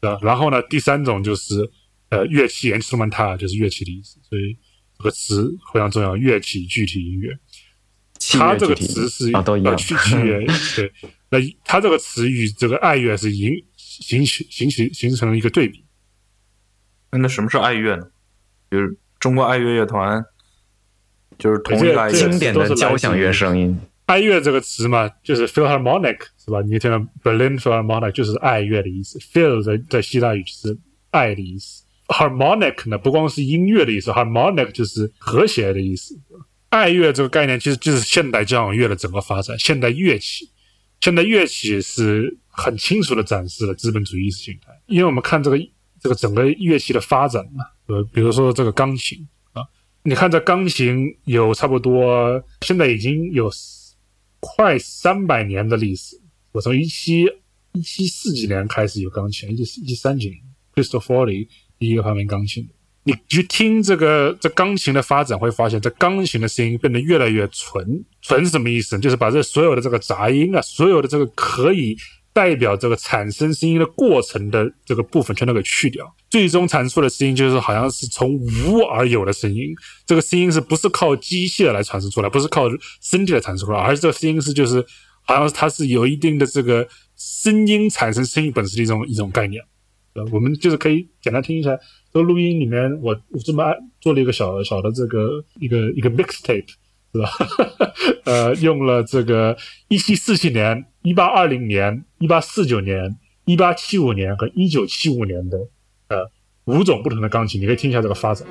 的。然后呢，第三种就是呃乐器 instrumental 就是乐器的意思，所以这个词非常重要，乐器具体音乐。它这个词是啊，都一样。去器乐 (laughs) 对，那它这个词与这个爱乐是形形形形形形成了一个对比。那什么是爱乐呢？就是中国爱乐乐团，就是同一个经典的交响乐声音。爱乐这个词嘛，就是 Philharmonic 是吧？你听到 Berlin Philharmonic 就是爱乐的意思。Phil 在在希腊语是爱的意思。Harmonic 呢，不光是音乐的意思，Harmonic 就是和谐的意思。爱乐这个概念其实就是现代交响乐的整个发展。现代乐器，现代乐器是很清楚的展示了资本主义意识形态。因为我们看这个这个整个乐器的发展嘛，呃，比如说这个钢琴啊，你看这钢琴有差不多现在已经有快三百年的历史。我从一七一七四几年开始有钢琴，一七一七三几年，Cristofori 第一个发明钢琴。你去听这个这钢琴的发展，会发现这钢琴的声音变得越来越纯。纯是什么意思？就是把这所有的这个杂音啊，所有的这个可以代表这个产生声音的过程的这个部分，全都给去掉。最终产出的声音就是好像是从无而有的声音。这个声音是不是靠机械来产生出来？不是靠身体来产生出来，而是这个声音是就是好像它是有一定的这个声音产生声音本身的一种一种概念。我们就是可以简单听一下这个录音里面，我我这么做了一个小小的这个一个一个 mixtape，是吧？(laughs) 呃，用了这个一七四七年、一八二零年、一八四九年、一八七五年和一九七五年的呃五种不同的钢琴，你可以听一下这个发展。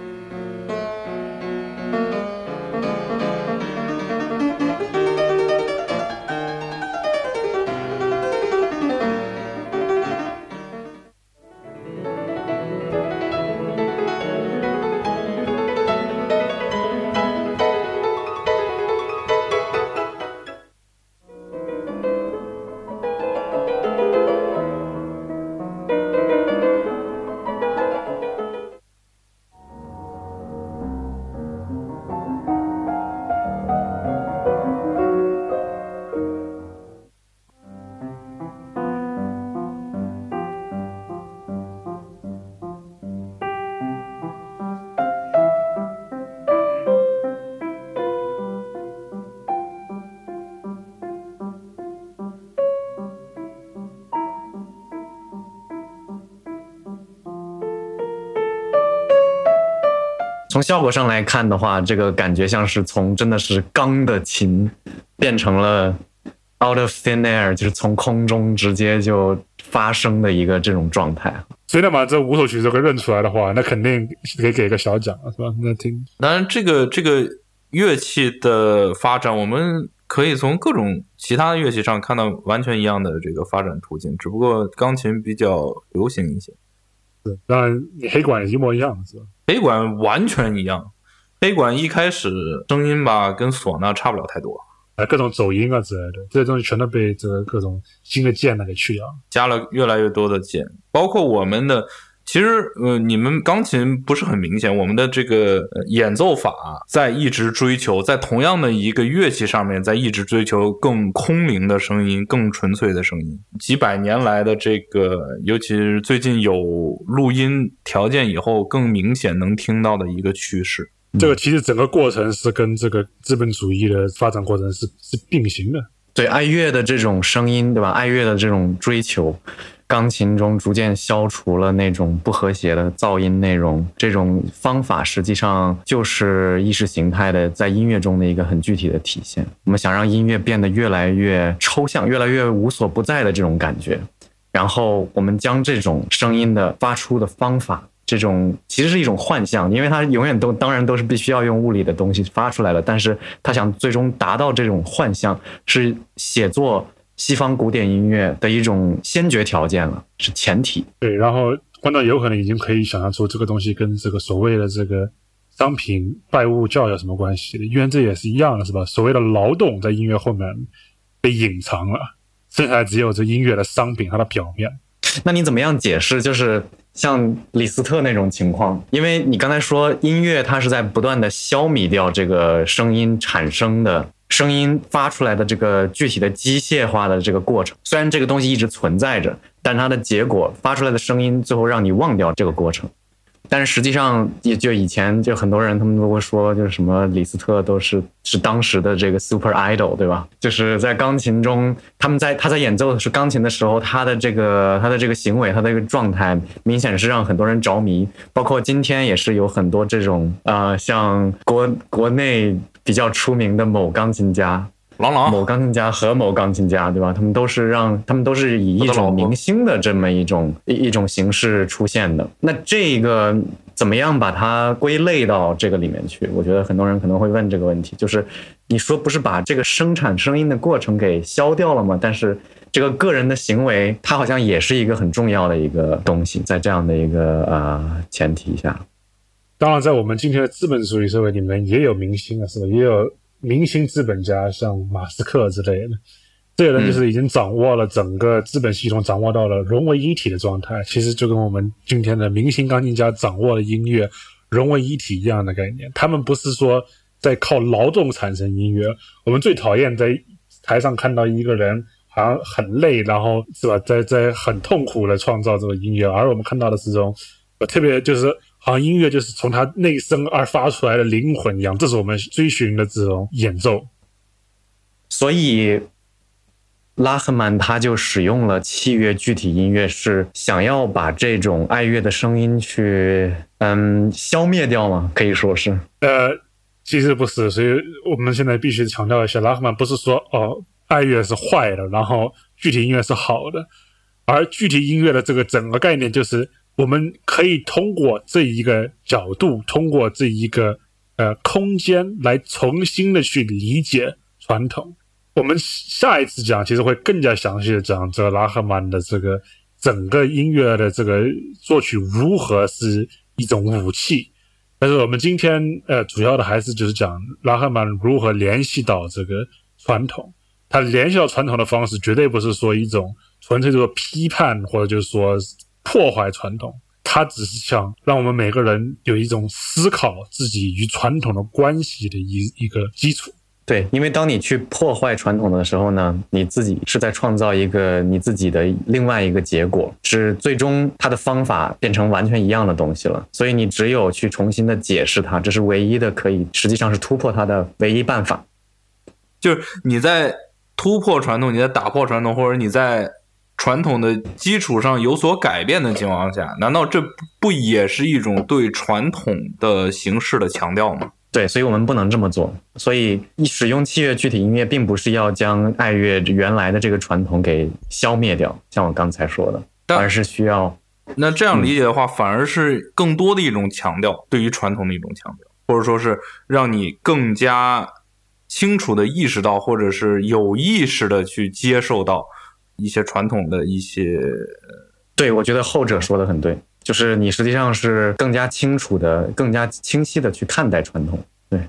果上来看的话，这个感觉像是从真的是钢的琴变成了 out of thin air，就是从空中直接就发声的一个这种状态。所以呢，把这五首曲子给认出来的话，那肯定可以给个小奖，是吧？那听。当然，这个这个乐器的发展，我们可以从各种其他乐器上看到完全一样的这个发展途径，只不过钢琴比较流行一些。对，当然黑管一模一样，是吧？黑管完全一样，黑管一开始声音吧跟唢呐差不了太多，啊，各种走音啊之类的，这些东西全都被这个各种新的键呢给去掉，加了越来越多的键，包括我们的。其实，呃，你们钢琴不是很明显。我们的这个演奏法在一直追求，在同样的一个乐器上面，在一直追求更空灵的声音、更纯粹的声音。几百年来的这个，尤其是最近有录音条件以后，更明显能听到的一个趋势。这个其实整个过程是跟这个资本主义的发展过程是是并行的。对爱乐的这种声音，对吧？爱乐的这种追求。钢琴中逐渐消除了那种不和谐的噪音内容，这种方法实际上就是意识形态的在音乐中的一个很具体的体现。我们想让音乐变得越来越抽象、越来越无所不在的这种感觉，然后我们将这种声音的发出的方法，这种其实是一种幻象，因为它永远都当然都是必须要用物理的东西发出来了，但是他想最终达到这种幻象，是写作。西方古典音乐的一种先决条件了，是前提。对，然后观众有可能已经可以想象出这个东西跟这个所谓的这个商品拜物教有什么关系了，因为这也是一样的，是吧？所谓的劳动在音乐后面被隐藏了，剩下只有这音乐的商品它的表面。那你怎么样解释？就是像李斯特那种情况，因为你刚才说音乐它是在不断的消弭掉这个声音产生的声音发出来的这个具体的机械化的这个过程。虽然这个东西一直存在着，但它的结果发出来的声音最后让你忘掉这个过程。但是实际上，也就以前就很多人他们都会说，就是什么李斯特都是是当时的这个 super idol，对吧？就是在钢琴中，他们在他在演奏的是钢琴的时候，他的这个他的这个行为，他的一个状态，明显是让很多人着迷。包括今天也是有很多这种、呃像国国内比较出名的某钢琴家。郎朗某钢琴家和某钢琴家，对吧？他们都是让他们都是以一种明星的这么一种一一种形式出现的。那这个怎么样把它归类到这个里面去？我觉得很多人可能会问这个问题，就是你说不是把这个生产声音的过程给消掉了吗？但是这个个人的行为，它好像也是一个很重要的一个东西，在这样的一个呃前提下，当然，在我们今天的资本主义社会里面，也有明星啊，是吧？也有明星资本家，像马斯克之类的。这些人就是已经掌握了整个资本系统，掌握到了融为一体的状态。其实就跟我们今天的明星钢琴家掌握了音乐融为一体一样的概念。他们不是说在靠劳动产生音乐。我们最讨厌在台上看到一个人好像很累，然后是吧，在在很痛苦的创造这个音乐，而我们看到的是这种，呃特别就是好像音乐就是从他内生而发出来的灵魂一样，这是我们追寻的这种演奏。所以拉赫曼他就使用了器乐具体音乐，是想要把这种爱乐的声音去嗯消灭掉吗？可以说是。呃，其实不是，所以我们现在必须强调一下，拉赫曼不是说哦，爱乐是坏的，然后具体音乐是好的，而具体音乐的这个整个概念就是，我们可以通过这一个角度，通过这一个呃空间来重新的去理解传统。我们下一次讲，其实会更加详细的讲这个拉赫曼的这个整个音乐的这个作曲如何是一种武器。但是我们今天呃主要的还是就是讲拉赫曼如何联系到这个传统。他联系到传统的方式，绝对不是说一种纯粹的批判或者就是说破坏传统，他只是想让我们每个人有一种思考自己与传统的关系的一一个基础。对，因为当你去破坏传统的时候呢，你自己是在创造一个你自己的另外一个结果，是最终它的方法变成完全一样的东西了。所以你只有去重新的解释它，这是唯一的可以，实际上是突破它的唯一办法。就是你在突破传统，你在打破传统，或者你在传统的基础上有所改变的情况下，难道这不也是一种对传统的形式的强调吗？对，所以我们不能这么做。所以，使用器乐具体音乐，并不是要将爱乐原来的这个传统给消灭掉，像我刚才说的，但而是需要那这样理解的话，反而是更多的一种强调，对于传统的一种强调，或者说是让你更加清楚的意识到，或者是有意识的去接受到一些传统的一些对，我觉得后者说的很对，就是你实际上是更加清楚的、更加清晰的去看待传统。对，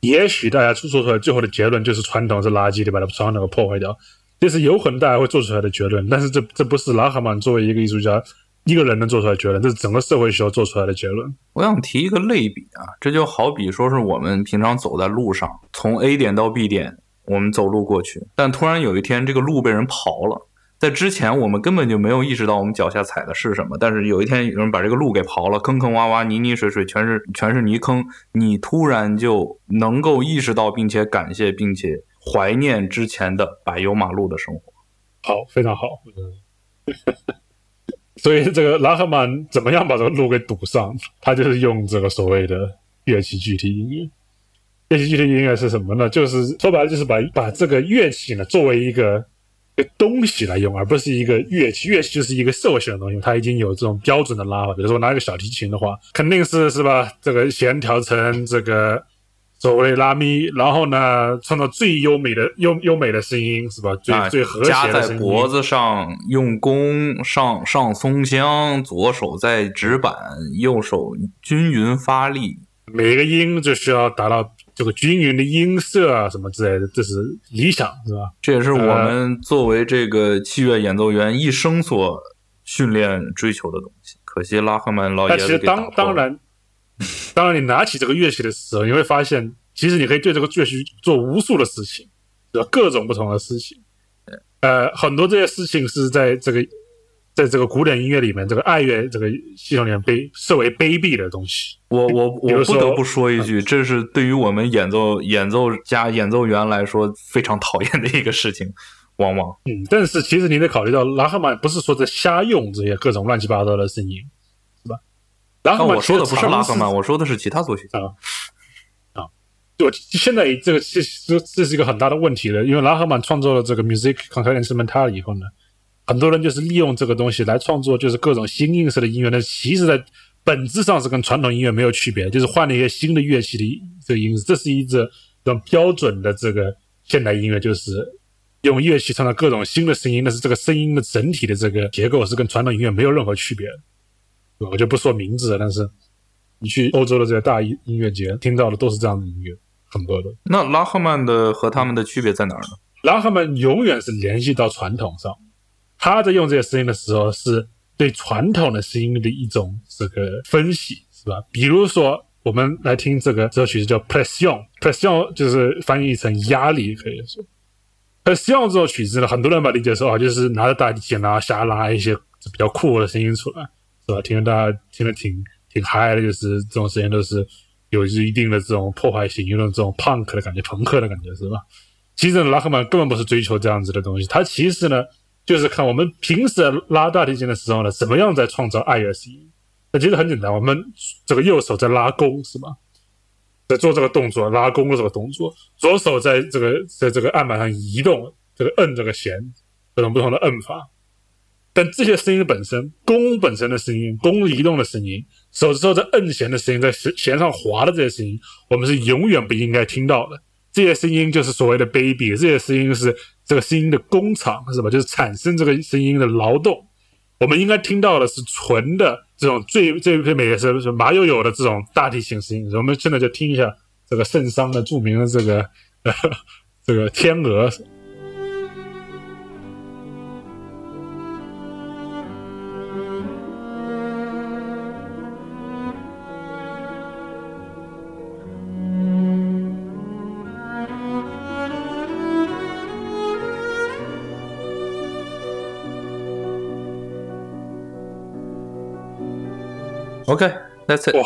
也许大家做出来最后的结论就是传统是垃圾，得把它传统给破坏掉，这是有可能大家会做出来的结论。但是这这不是拉赫曼作为一个艺术家一个人能做出来的结论，这是整个社会需要做出来的结论。我想提一个类比啊，这就好比说是我们平常走在路上，从 A 点到 B 点，我们走路过去，但突然有一天这个路被人刨了。在之前，我们根本就没有意识到我们脚下踩的是什么。但是有一天，有人把这个路给刨了，坑坑洼洼、泥泥水水，全是全是泥坑。你突然就能够意识到，并且感谢，并且怀念之前的柏油马路的生活。好，非常好。(laughs) 所以这个拉赫曼怎么样把这个路给堵上？他就是用这个所谓的乐器具体音乐。乐器具体音乐是什么呢？就是说白了，就是把把这个乐器呢作为一个东西来用，而不是一个乐器。乐器就是一个社会性的东西，它已经有这种标准的拉法。比如说我拿一个小提琴的话，肯定是是吧？这个弦调成这个所谓拉咪，然后呢，创造最优美的优优美的声音，是吧？最、啊，最和谐的声音。在脖子上，用弓上上松香，左手在指板，右手均匀发力。每个音就需要达到这个均匀的音色啊，什么之类的，这是理想，是吧？这也是我们作为这个器乐演奏员一生所训练追求的东西。可惜拉赫曼老爷但其实当。当然，当然你拿起这个乐器的时候，你会发现，其实你可以对这个乐器做无数的事情，对吧？各种不同的事情。呃，很多这些事情是在这个在这个古典音乐里面，这个爱乐这个系统里面被视为卑鄙的东西。我我我不得不说一句，这是对于我们演奏演奏家、演奏员来说非常讨厌的一个事情，往往嗯，但是其实你得考虑到，拉赫曼不是说在瞎用这些各种乱七八糟的声音，是吧？拉那赫曼我说的不是拉赫曼，我说的是其他作曲家。啊，就现在这个这这这是一个很大的问题了，因为拉赫曼创作了这个 music concert instrumental 以后呢，很多人就是利用这个东西来创作，就是各种新映式的音乐，那其实在本质上是跟传统音乐没有区别，就是换了一些新的乐器的这个音色，这是一个这种标准的这个现代音乐，就是用乐器创造各种新的声音，但是这个声音的整体的这个结构是跟传统音乐没有任何区别。我就不说名字了，但是你去欧洲的这些大音音乐节听到的都是这样的音乐，很多的。那拉赫曼的和他们的区别在哪儿呢？拉赫曼永远是联系到传统上，他在用这些声音的时候，是对传统的声音的一种这个分析，是吧？比如说，我们来听这个这首曲子叫 Pression，Pression 就是翻译成压力，可以说 Pression 这首曲子呢，很多人把理解说啊，就是拿着大提琴啊，瞎拉一些比较酷的声音出来，是吧？听着大家听着挺挺嗨的，就是这种声音都是有一定的这种破坏性，有种这种 punk 的感觉，朋克的感觉，是吧？其实拉赫曼根本不是追求这样子的东西，他其实呢就是看我们平时拉大提琴的时候呢，怎么样在创造爱乐声音。那其实很简单，我们这个右手在拉弓是吧？在做这个动作，拉弓的这个动作，左手在这个在这个案板上移动，这个摁这个弦，各种不同的摁法。但这些声音本身，弓本身的声音，弓移动的声音，手指头在摁弦的声音，在弦弦上滑的这些声音，我们是永远不应该听到的。这些声音就是所谓的 baby，这些声音是这个声音的工厂，是吧？就是产生这个声音的劳动。我们应该听到的是纯的这种最最最美的是是马友友的这种大提琴声音。我们现在就听一下这个圣桑的著名的这个呃这个天鹅。OK，That's、it。哇，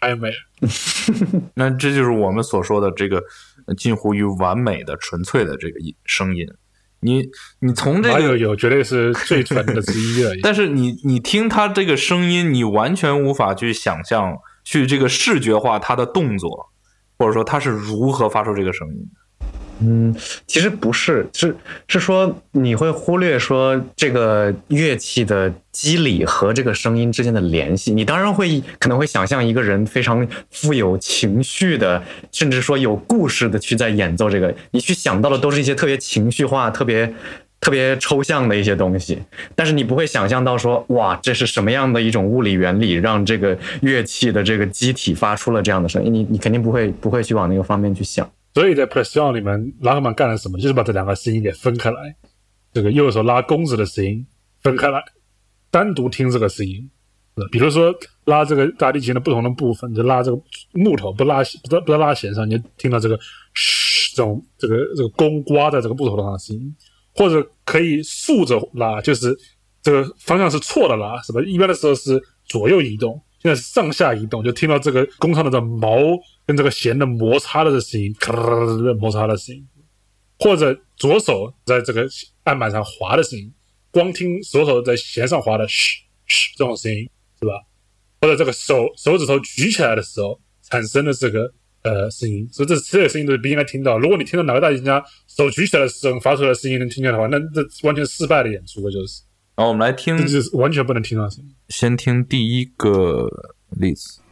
太美了！(laughs) 那这就是我们所说的这个呃近乎于完美的、纯粹的这个音声音。你你从这个，马友友绝对是最纯的之一了。但是你你听他这个声音，你完全无法去想象、去这个视觉化他的动作，或者说他是如何发出这个声音的。嗯，其实不是，是是说你会忽略说这个乐器的机理和这个声音之间的联系。你当然会可能会想象一个人非常富有情绪的，甚至说有故事的去在演奏这个，你去想到的都是一些特别情绪化、特别特别抽象的一些东西，但是你不会想象到说，哇，这是什么样的一种物理原理让这个乐器的这个机体发出了这样的声音？你你肯定不会不会去往那个方面去想。所以在 Pression 里面，拉赫曼干了什么？就是把这两个声音给分开来，这个右手拉弓子的声音分开来，单独听这个声音。比如说拉这个大提琴的不同的部分，就拉这个木头，不拉不不拉弦上，你就听到这个嘘这种这个这个弓刮在这个木头上的声音，或者可以竖着拉，就是这个方向是错的拉，是吧？一般的时候是左右移动，现在是上下移动，就听到这个弓上的这毛跟这个弦的摩擦的声音，咔啦啦啦啦摩擦的声音，或者左手在这个案板上滑的声音，光听左手在弦上滑的嘘嘘这种声音，是吧？或者这个手手指头举起来的时候产生的这个呃声音，所以这这些声音都是不应该听到。如果你听到哪个大提琴家手举起来的时候发出来的声音能听见的话，那这完全失败的演出了，就是然后我们来听这，就是完全不能听到的声音。先听第一个例子。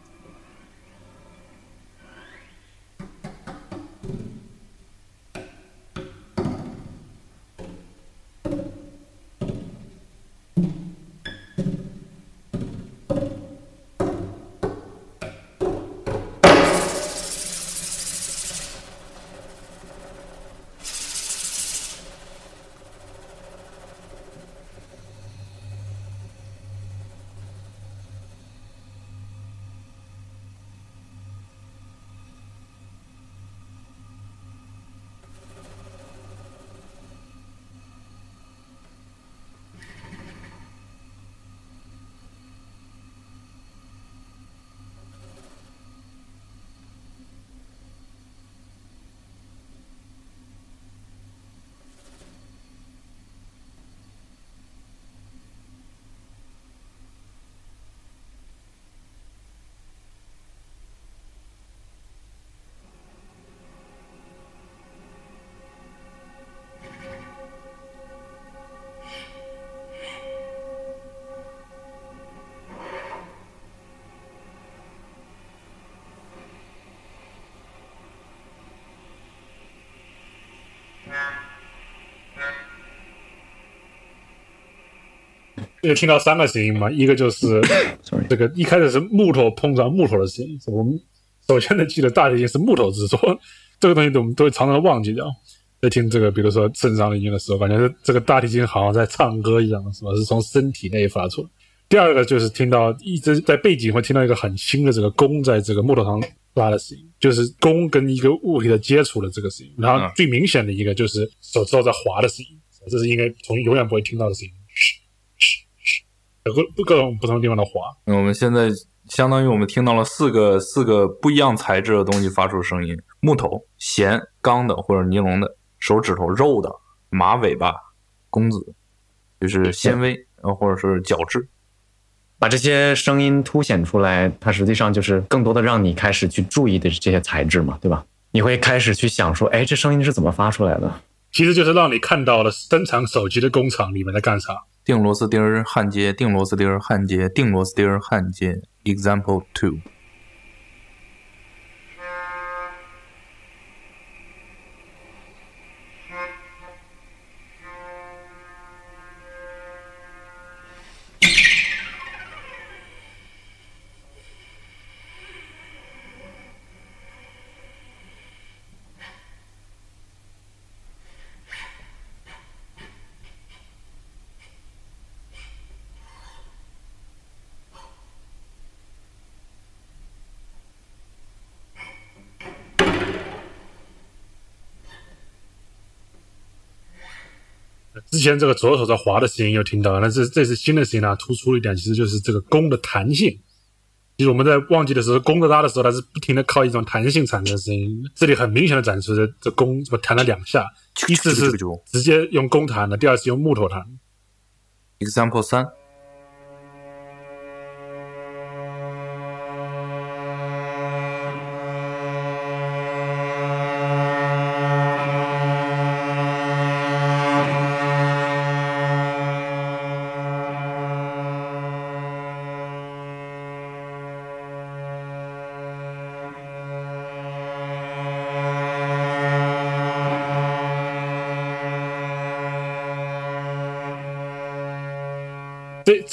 就听到三个声音嘛，一个就是这个一开始是木头碰撞木头的声音，我们首先得记得大提琴是木头制作，这个东西我们都会常常忘记掉。在听这个，比如说正常的音乐的时候，感觉这个大提琴好像在唱歌一样，是吧？是从身体内发出。第二个就是听到一直在背景会听到一个很轻的这个弓在这个木头上拉的声音，就是弓跟一个物体的接触的这个声音。然后最明显的一个就是手指头在滑的声音，这是应该从永远不会听到的声音，各各种不同地方的滑。我们现在相当于我们听到了四个四个不一样材质的东西发出声音：木头、弦、钢的或者尼龙的，手指头、肉的、马尾巴、弓子，就是纤维，呃或者是角质。把这些声音凸显出来，它实际上就是更多的让你开始去注意的这些材质嘛，对吧？你会开始去想说，哎，这声音是怎么发出来的？其实就是让你看到了生产手机的工厂里面在干啥。钉螺丝钉儿焊接，钉螺丝钉儿焊接，钉螺丝钉儿焊接。Example two。之前这个左手在滑的声音又听到了，那这这次新的声音呢，突出一点，其实就是这个弓的弹性。其实我们在忘记的时候，弓着拉的时候，它是不停的靠一种弹性产生的声音。这里很明显的展示的这弓怎么弹了两下，一次是直接用弓弹的，第二次用木头弹。Example 三。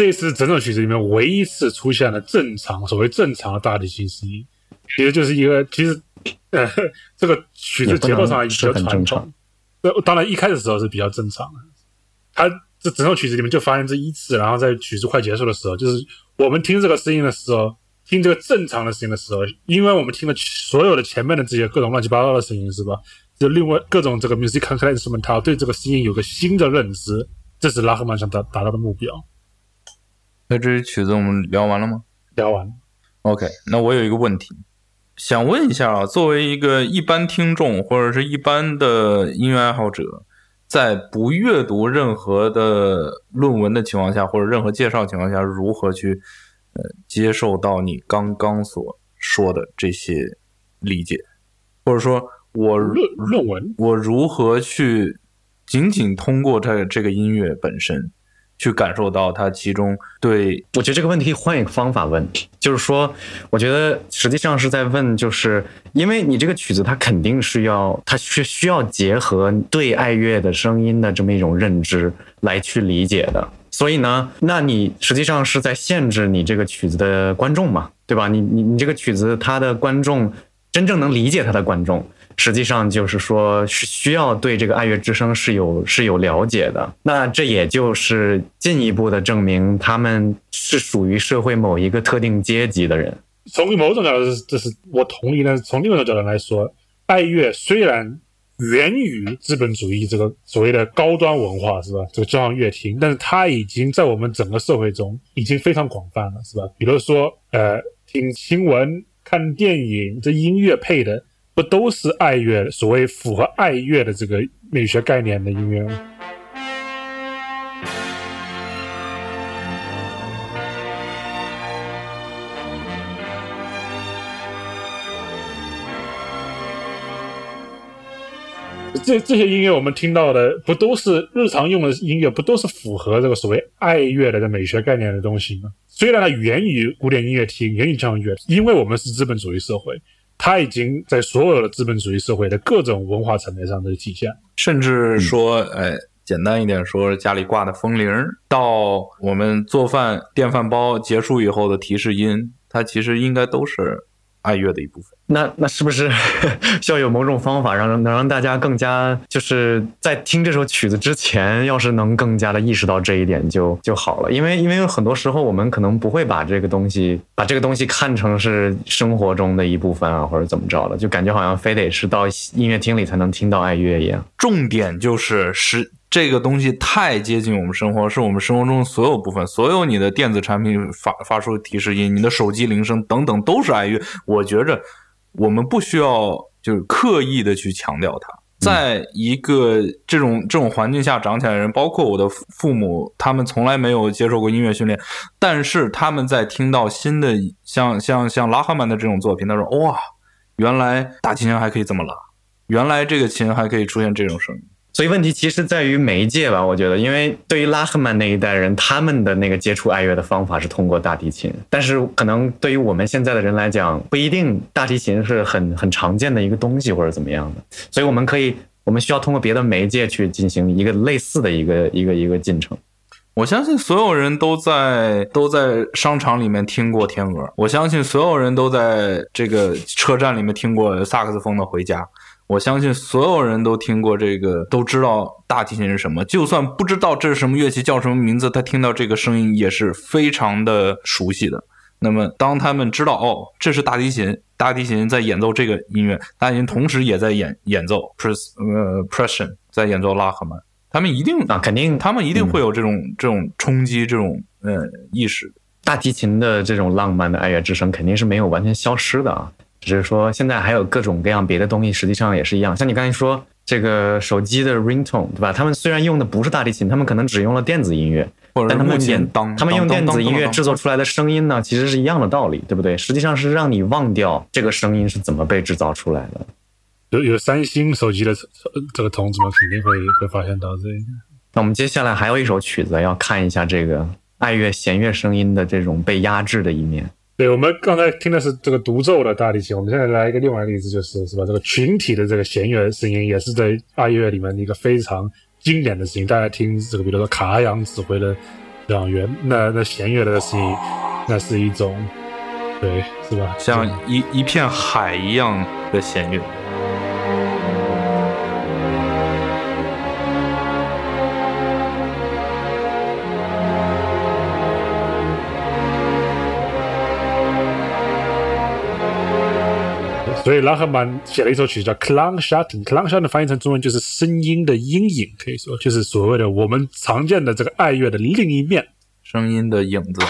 这这次整首曲子里面唯一一次出现了正常所谓正常的大提琴声音，其实就是一个其实呃这个曲子结构上比较传统。呃，当然一开始的时候是比较正常的。他这整首曲子里面就发现这一次，然后在曲子快结束的时候，就是我们听这个声音的时候，听这个正常的声音的时候，因为我们听了所有的前面的这些各种乱七八糟的声音，是吧？就另外各种这个 musical instrumental 对这个声音有个新的认知，这是拉赫曼想达达到的目标。那这支曲子我们聊完了吗？聊完了。OK，那我有一个问题，想问一下啊，作为一个一般听众或者是一般的音乐爱好者，在不阅读任何的论文的情况下，或者任何介绍情况下，如何去呃接受到你刚刚所说的这些理解，或者说我论论文，我如何去仅仅通过它这个音乐本身？去感受到它其中对，我觉得这个问题换一个方法问，就是说，我觉得实际上是在问，就是因为你这个曲子它肯定是要，它是需要结合对爱乐的声音的这么一种认知来去理解的，所以呢，那你实际上是在限制你这个曲子的观众嘛，对吧？你你你这个曲子它的观众真正能理解它的观众。实际上就是说，是需要对这个爱乐之声是有是有了解的。那这也就是进一步的证明，他们是属于社会某一个特定阶级的人。从某种角度，这是我同意。但是从另外一种角度来说，爱乐虽然源于资本主义这个所谓的高端文化，是吧？这个交响乐厅，但是它已经在我们整个社会中已经非常广泛了，是吧？比如说，呃，听新闻、看电影，这音乐配的。不都是爱乐，所谓符合爱乐的这个美学概念的音乐吗？这这些音乐我们听到的，不都是日常用的音乐，不都是符合这个所谓爱乐的这美学概念的东西吗？虽然它源于古典音乐厅，源于交响乐，因为我们是资本主义社会。它已经在所有的资本主义社会的各种文化层面上的体现，甚至说，哎，简单一点说，家里挂的风铃，到我们做饭电饭煲结束以后的提示音，它其实应该都是爱乐的一部分。那那是不是 (laughs) 需要有某种方法，让能让大家更加就是在听这首曲子之前，要是能更加的意识到这一点就就好了。因为因为很多时候我们可能不会把这个东西把这个东西看成是生活中的一部分啊，或者怎么着的，就感觉好像非得是到音乐厅里才能听到爱乐一样。重点就是是这个东西太接近我们生活，是我们生活中所有部分，所有你的电子产品发发出提示音，你的手机铃声等等都是哀乐。我觉着。我们不需要就是刻意的去强调它，在一个这种这种环境下长起来的人，包括我的父母，他们从来没有接受过音乐训练，但是他们在听到新的像像像拉赫曼的这种作品，他说：“哇，原来大提琴还可以这么拉，原来这个琴还可以出现这种声音。”所以问题其实在于媒介吧，我觉得，因为对于拉赫曼那一代人，他们的那个接触爱乐的方法是通过大提琴，但是可能对于我们现在的人来讲，不一定大提琴是很很常见的一个东西或者怎么样的，所以我们可以，我们需要通过别的媒介去进行一个类似的一个一个一个进程。我相信所有人都在都在商场里面听过天鹅，我相信所有人都在这个车站里面听过萨克斯风的回家。我相信所有人都听过这个，都知道大提琴是什么。就算不知道这是什么乐器，叫什么名字，他听到这个声音也是非常的熟悉的。那么，当他们知道哦，这是大提琴，大提琴在演奏这个音乐，大提琴同时也在演演奏 pres 呃 pression，在演奏拉赫曼，他们一定啊，肯定他们一定会有这种这种冲击，这种呃意识。大提琴的这种浪漫的爱乐之声肯定是没有完全消失的啊。只是说，现在还有各种各样别的东西，实际上也是一样。像你刚才说这个手机的 ringtone，对吧？他们虽然用的不是大提琴，他们可能只用了电子音乐，但他们演他们用电子音乐制作出来的声音呢，其实是一样的道理，对不对？实际上是让你忘掉这个声音是怎么被制造出来的。有有三星手机的这个同志们肯定会会发现到这个。那我们接下来还有一首曲子要看一下这个爱乐弦乐声音的这种被压制的一面。对，我们刚才听的是这个独奏的大提琴，我们现在来一个另外一个例子，就是是吧？这个群体的这个弦乐声音，也是在爱乐里面的一个非常经典的声音。大家听这个，比如说卡拉扬指挥的交响乐，那那弦乐的声音，那是一种，对，是吧？像一一片海一样的弦乐。所以拉赫曼写了一首曲叫《Clang s h u t t i n g Clang s h u t t i n g 翻译成中文就是声音的阴影，可以说就是所谓的我们常见的这个爱乐的另一面，声音的影子。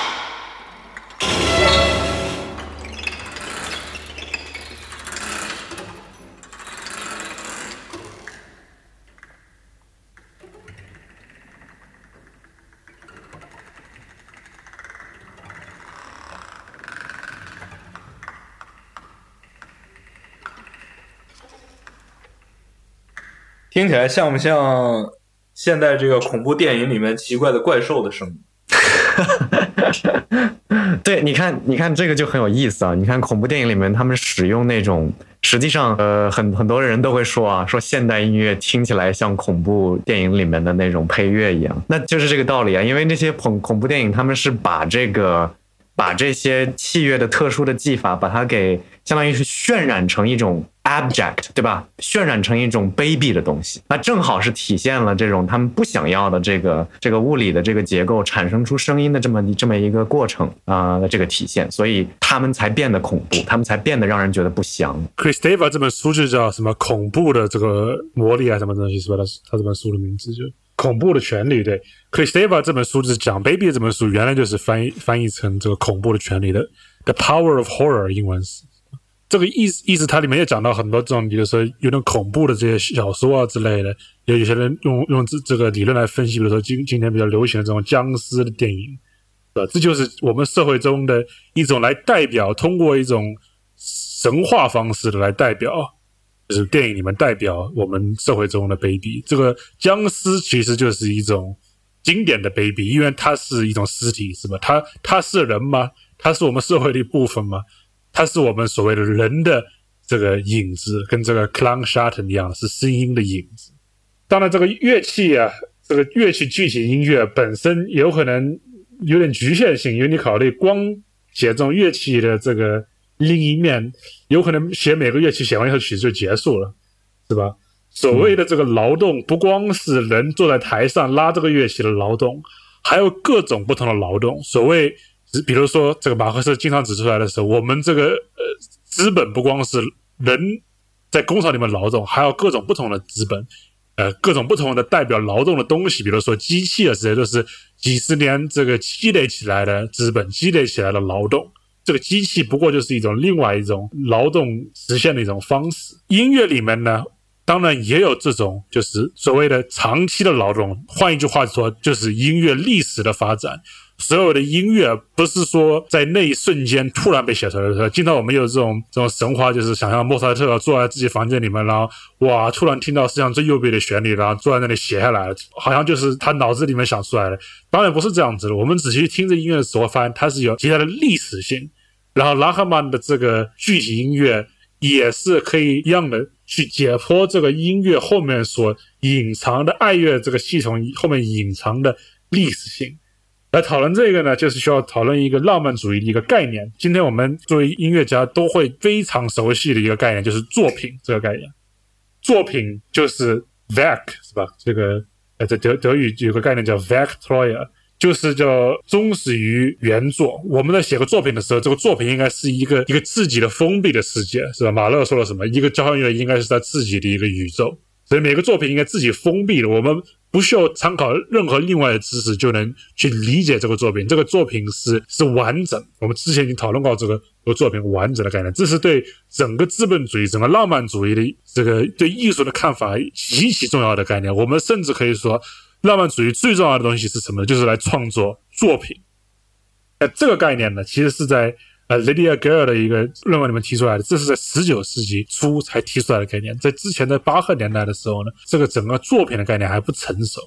听起来像不像现在这个恐怖电影里面奇怪的怪兽的声音？(laughs) 对，你看，你看这个就很有意思啊！你看恐怖电影里面，他们使用那种，实际上，呃，很很多人都会说啊，说现代音乐听起来像恐怖电影里面的那种配乐一样，那就是这个道理啊！因为那些恐恐怖电影，他们是把这个。把这些器乐的特殊的技法，把它给相当于是渲染成一种 abject，对吧？渲染成一种卑鄙的东西，那正好是体现了这种他们不想要的这个这个物理的这个结构产生出声音的这么这么一个过程啊这个体现，所以他们才变得恐怖，他们才变得让人觉得不祥。Christopher 这本书就叫什么恐怖的这个魔力啊，什么东西是吧？他他这本书的名字就。恐怖的权利，对，Kristeva 这本书就是讲 Baby 这本书，原来就是翻译翻译成这个恐怖的权利的，The Power of Horror，英文是这个意思。意思它里面也讲到很多这种，比如说有点恐怖的这些小说啊之类的。有有些人用用这这个理论来分析，比如说今今天比较流行的这种僵尸的电影，对吧？这就是我们社会中的一种来代表，通过一种神话方式的来代表。就是电影里面代表我们社会中的 baby，，这个僵尸其实就是一种经典的 baby，，因为它是一种尸体，是吧？它它是人吗？它是我们社会的一部分吗？它是我们所谓的人的这个影子，跟这个 clown shot 一样，是声音的影子。当然，这个乐器啊，这个乐器具体音乐本身有可能有点局限性，因为你考虑光写这种乐器的这个另一面，有可能写每个乐器写完一首曲子就结束了，是吧？所谓的这个劳动，不光是人坐在台上拉这个乐器的劳动，还有各种不同的劳动。所谓，比如说这个马克思经常指出来的时候，我们这个呃资本不光是人在工厂里面劳动，还有各种不同的资本。呃，各种不同的代表劳动的东西，比如说机器啊，这些都是几十年这个积累起来的资本，积累起来的劳动。这个机器不过就是一种另外一种劳动实现的一种方式。音乐里面呢，当然也有这种就是所谓的长期的劳动。换一句话说，就是音乐历史的发展。所有的音乐不是说在那一瞬间突然被写出来的。经常我们有这种这种神话，就是想象莫扎特坐在自己房间里面，然后哇，突然听到世界上最右边的旋律，然后坐在那里写下来，好像就是他脑子里面想出来的。当然不是这样子的。我们仔细听这音乐的时候，发现它是有极大的历史性。然后拉赫曼的这个具体音乐也是可以一样的去解剖这个音乐后面所隐藏的爱乐这个系统后面隐藏的历史性。来讨论这个呢，就是需要讨论一个浪漫主义的一个概念。今天我们作为音乐家都会非常熟悉的一个概念，就是作品这个概念。作品就是 verk 是吧？这个呃，在德德语有个概念叫 Werktreue，就是叫忠实于原作。我们在写个作品的时候，这个作品应该是一个一个自己的封闭的世界，是吧？马勒说了什么？一个交响乐应该是他自己的一个宇宙，所以每个作品应该自己封闭的。我们。不需要参考任何另外的知识就能去理解这个作品。这个作品是是完整。我们之前已经讨论过这个这个作品完整的概念。这是对整个资本主义、整个浪漫主义的这个对艺术的看法极其重要的概念。我们甚至可以说，浪漫主义最重要的东西是什么？就是来创作作品。那这个概念呢，其实是在。呃，Lydia Gale 的一个论文里面提出来的，这是在十九世纪初才提出来的概念。在之前的巴赫年代的时候呢，这个整个作品的概念还不成熟，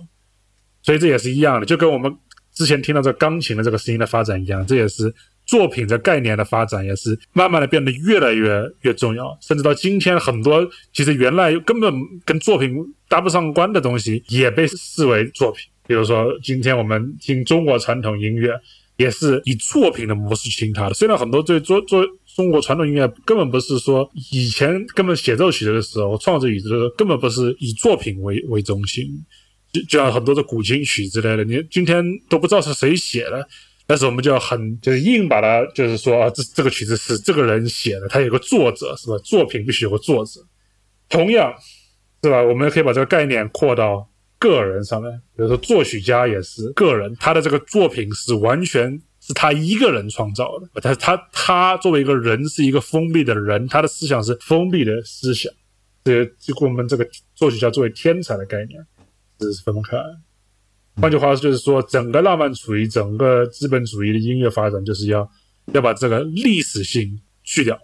所以这也是一样的，就跟我们之前听到这钢琴的这个声音的发展一样，这也是作品的概念的发展，也是慢慢的变得越来越越重要，甚至到今天，很多其实原来根本跟作品搭不上关的东西，也被视为作品。比如说，今天我们听中国传统音乐。也是以作品的模式去听它的。虽然很多对做做中国传统音乐根本不是说以前根本写奏曲子的时候创作曲子的时候根本不是以作品为为中心，就就像很多的古琴曲之类的，你今天都不知道是谁写的，但是我们就要很就是硬把它就是说啊，这这个曲子是这个人写的，他有个作者是吧？作品必须有个作者。同样，是吧？我们可以把这个概念扩到。个人上面，比如说作曲家也是个人，他的这个作品是完全是他一个人创造的。他他他作为一个人是一个封闭的人，他的思想是封闭的思想。这就跟我们这个作曲家作为天才的概念是分不开。换句话说，就是说整个浪漫主义、整个资本主义的音乐发展，就是要要把这个历史性去掉。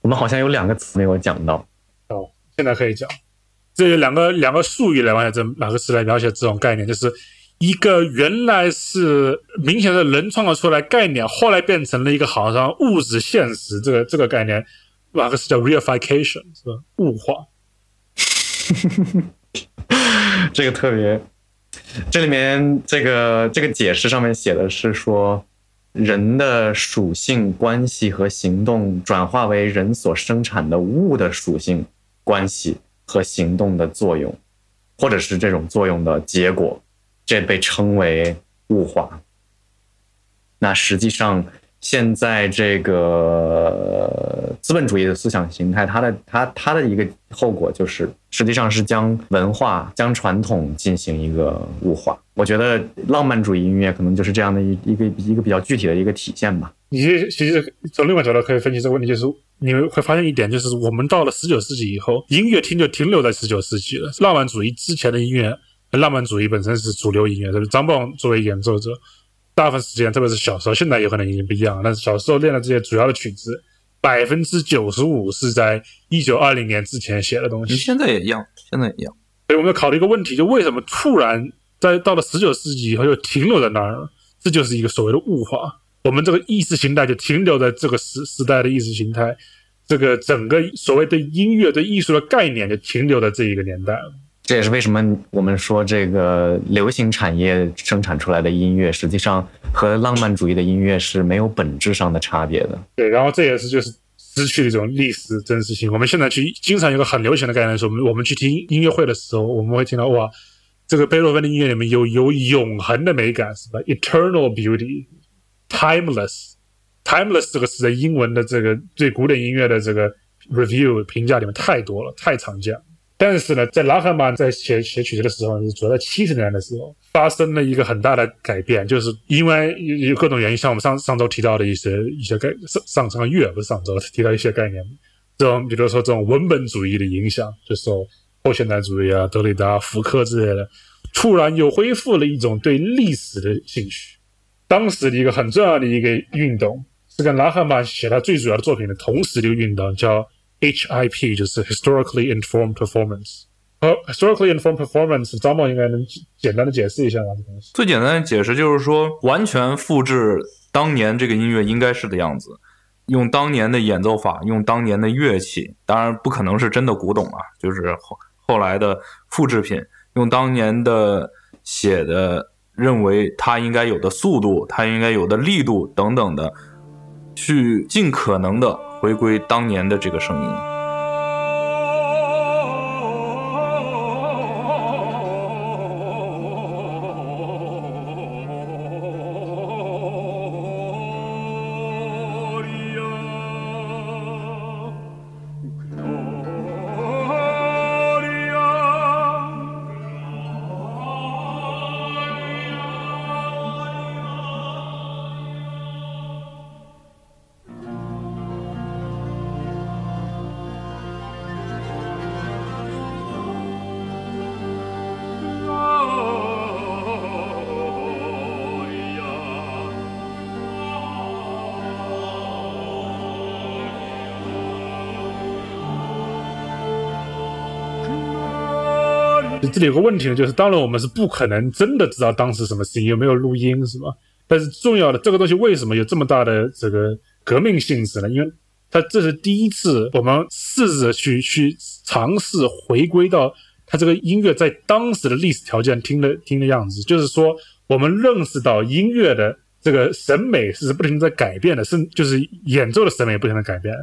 我们好像有两个词没有讲到。哦，现在可以讲。这有两个两个术语来描写这两个词来描写这种概念，就是一个原来是明显的人创造出来概念，后来变成了一个好像物质现实这个这个概念，马克思叫 reification，是吧？物化。(laughs) 这个特别，这里面这个这个解释上面写的是说，人的属性关系和行动转化为人所生产的物的属性关系。和行动的作用，或者是这种作用的结果，这被称为物化。那实际上，现在这个资本主义的思想形态，它的它它的一个后果就是，实际上是将文化、将传统进行一个物化。我觉得浪漫主义音乐可能就是这样的一一个一个比较具体的一个体现吧。你其实从另外角度可以分析这个问题，就是。你们会发现一点，就是我们到了十九世纪以后，音乐厅就停留在十九世纪了。浪漫主义之前的音乐，浪漫主义本身是主流音乐，就是张邦作为演奏者，大部分时间，特别是小时候，现在有可能已经不一样了。但是小时候练的这些主要的曲子，百分之九十五是在一九二零年之前写的东西。现在也一样，现在也一样。所以我们要考虑一个问题，就为什么突然在到了十九世纪以后又停留在那儿了？这就是一个所谓的物化。我们这个意识形态就停留在这个时时代的意识形态，这个整个所谓的音乐对艺术的概念就停留在这一个年代了。这也是为什么我们说这个流行产业生产出来的音乐，实际上和浪漫主义的音乐是没有本质上的差别的。对，然后这也是就是失去了一种历史真实性。我们现在去经常有个很流行的概念，说我们我们去听音乐会的时候，我们会听到哇，这个贝多芬的音乐里面有有永恒的美感，是吧？Eternal Timeless，Timeless 这个词在英文的这个对古典音乐的这个 review 评价里面太多了，太常见。但是呢，在拉赫曼在写写曲子的时候，主要在七十年代的时候，发生了一个很大的改变，就是因为有有各种原因，像我们上上周提到的一些一些概上上上个月不是上周提到一些概念，这种比如说这种文本主义的影响，就是说后现代主义啊、德里达、福柯之类的，突然又恢复了一种对历史的兴趣。当时的一个很重要的一个运动，是跟拉赫曼写他最主要的作品的同时的一个运动，叫。HIP 就是 historically informed performance，和 historically informed performance，张茂应该能简单的解释一下吗？最简单的解释就是说，完全复制当年这个音乐应该是的样子，用当年的演奏法，用当年的乐器，当然不可能是真的古董啊，就是后后来的复制品，用当年的写的认为它应该有的速度，它应该有的力度等等的，去尽可能的。回归当年的这个声音。这里有个问题呢，就是当然我们是不可能真的知道当时什么事情，有没有录音，是吧？但是重要的这个东西为什么有这么大的这个革命性质呢？因为它这是第一次我们试着去去尝试回归到它这个音乐在当时的历史条件听的听的样子，就是说我们认识到音乐的这个审美是不停在改变的，是就是演奏的审美不停的改变。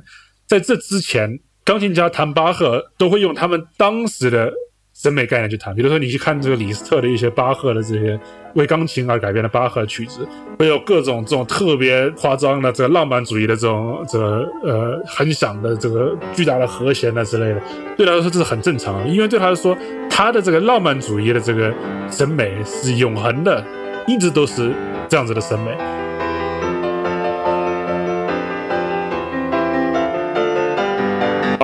在这之前，钢琴家弹巴赫都会用他们当时的。审美概念去谈，比如说你去看这个李斯特的一些巴赫的这些为钢琴而改编的巴赫曲子，会有各种这种特别夸张的这个浪漫主义的这种这个呃很响的这个巨大的和弦啊之类的，对他来说这是很正常，因为对他来说，他的这个浪漫主义的这个审美是永恒的，一直都是这样子的审美。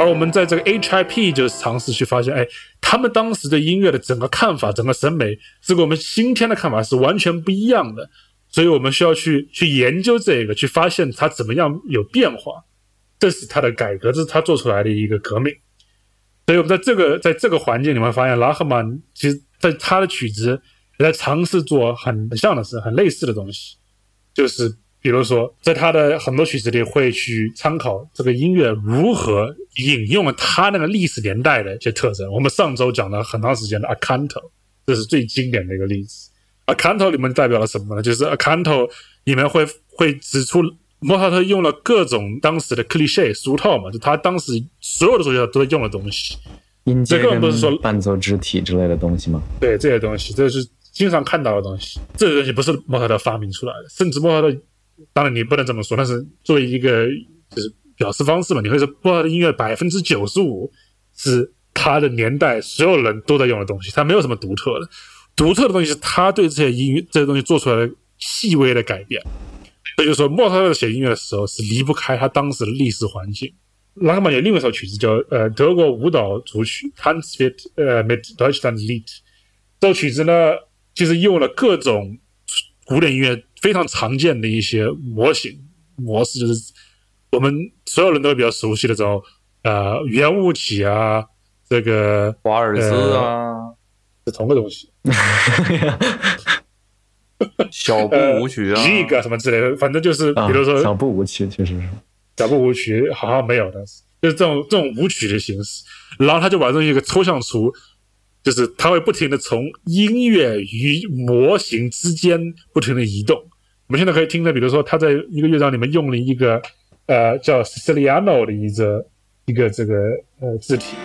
而我们在这个 HIP 就是尝试去发现，哎，他们当时的音乐的整个看法、整个审美，是跟我们今天的看法是完全不一样的。所以我们需要去去研究这个，去发现它怎么样有变化。这是他的改革，这是他做出来的一个革命。所以我们在这个在这个环境里面发现，拉赫曼其实在他的曲子也在尝试做很像的事、很类似的东西，就是。比如说，在他的很多曲子里会去参考这个音乐如何引用了他那个历史年代的一些特征。我们上周讲了很长时间的 Acanto，这是最经典的一个例子。Acanto 里面代表了什么呢？就是 Acanto 里面会会指出莫扎特用了各种当时的 cliché 俗套嘛，就他当时所有的作曲家都在用的东西。音阶跟伴奏肢体之类的东西吗？对，这些东西这是经常看到的东西。这些东西不是莫扎特发明出来的，甚至莫扎特。当然你不能这么说，但是作为一个就是表示方式嘛，你会说波尔的音乐百分之九十五是他的年代所有人都在用的东西，他没有什么独特的，独特的东西是他对这些音乐这些东西做出来的细微的改变。所以就说莫扎特写音乐的时候是离不开他当时的历史环境。拉赫曼有另外一首曲子叫呃德国舞蹈组曲《Tanz wird 呃 mit Deutschland Lied》，这首曲子呢其实用了各种古典音乐。非常常见的一些模型模式，就是我们所有人都比较熟悉的这种呃圆物体啊，这个华尔兹啊，是同个东西。小步舞曲啊，一个什么之类的，反正就是比如说小步舞曲，确实是小步舞曲，好像没有，但是就是这种这种舞曲的形式，然后他就把这一个抽象出就是他会不停的从音乐与模型之间不停的移动。我们现在可以听着，比如说他在一个乐章里面用了一个呃叫 Siciliano 的一个一个这个呃字体。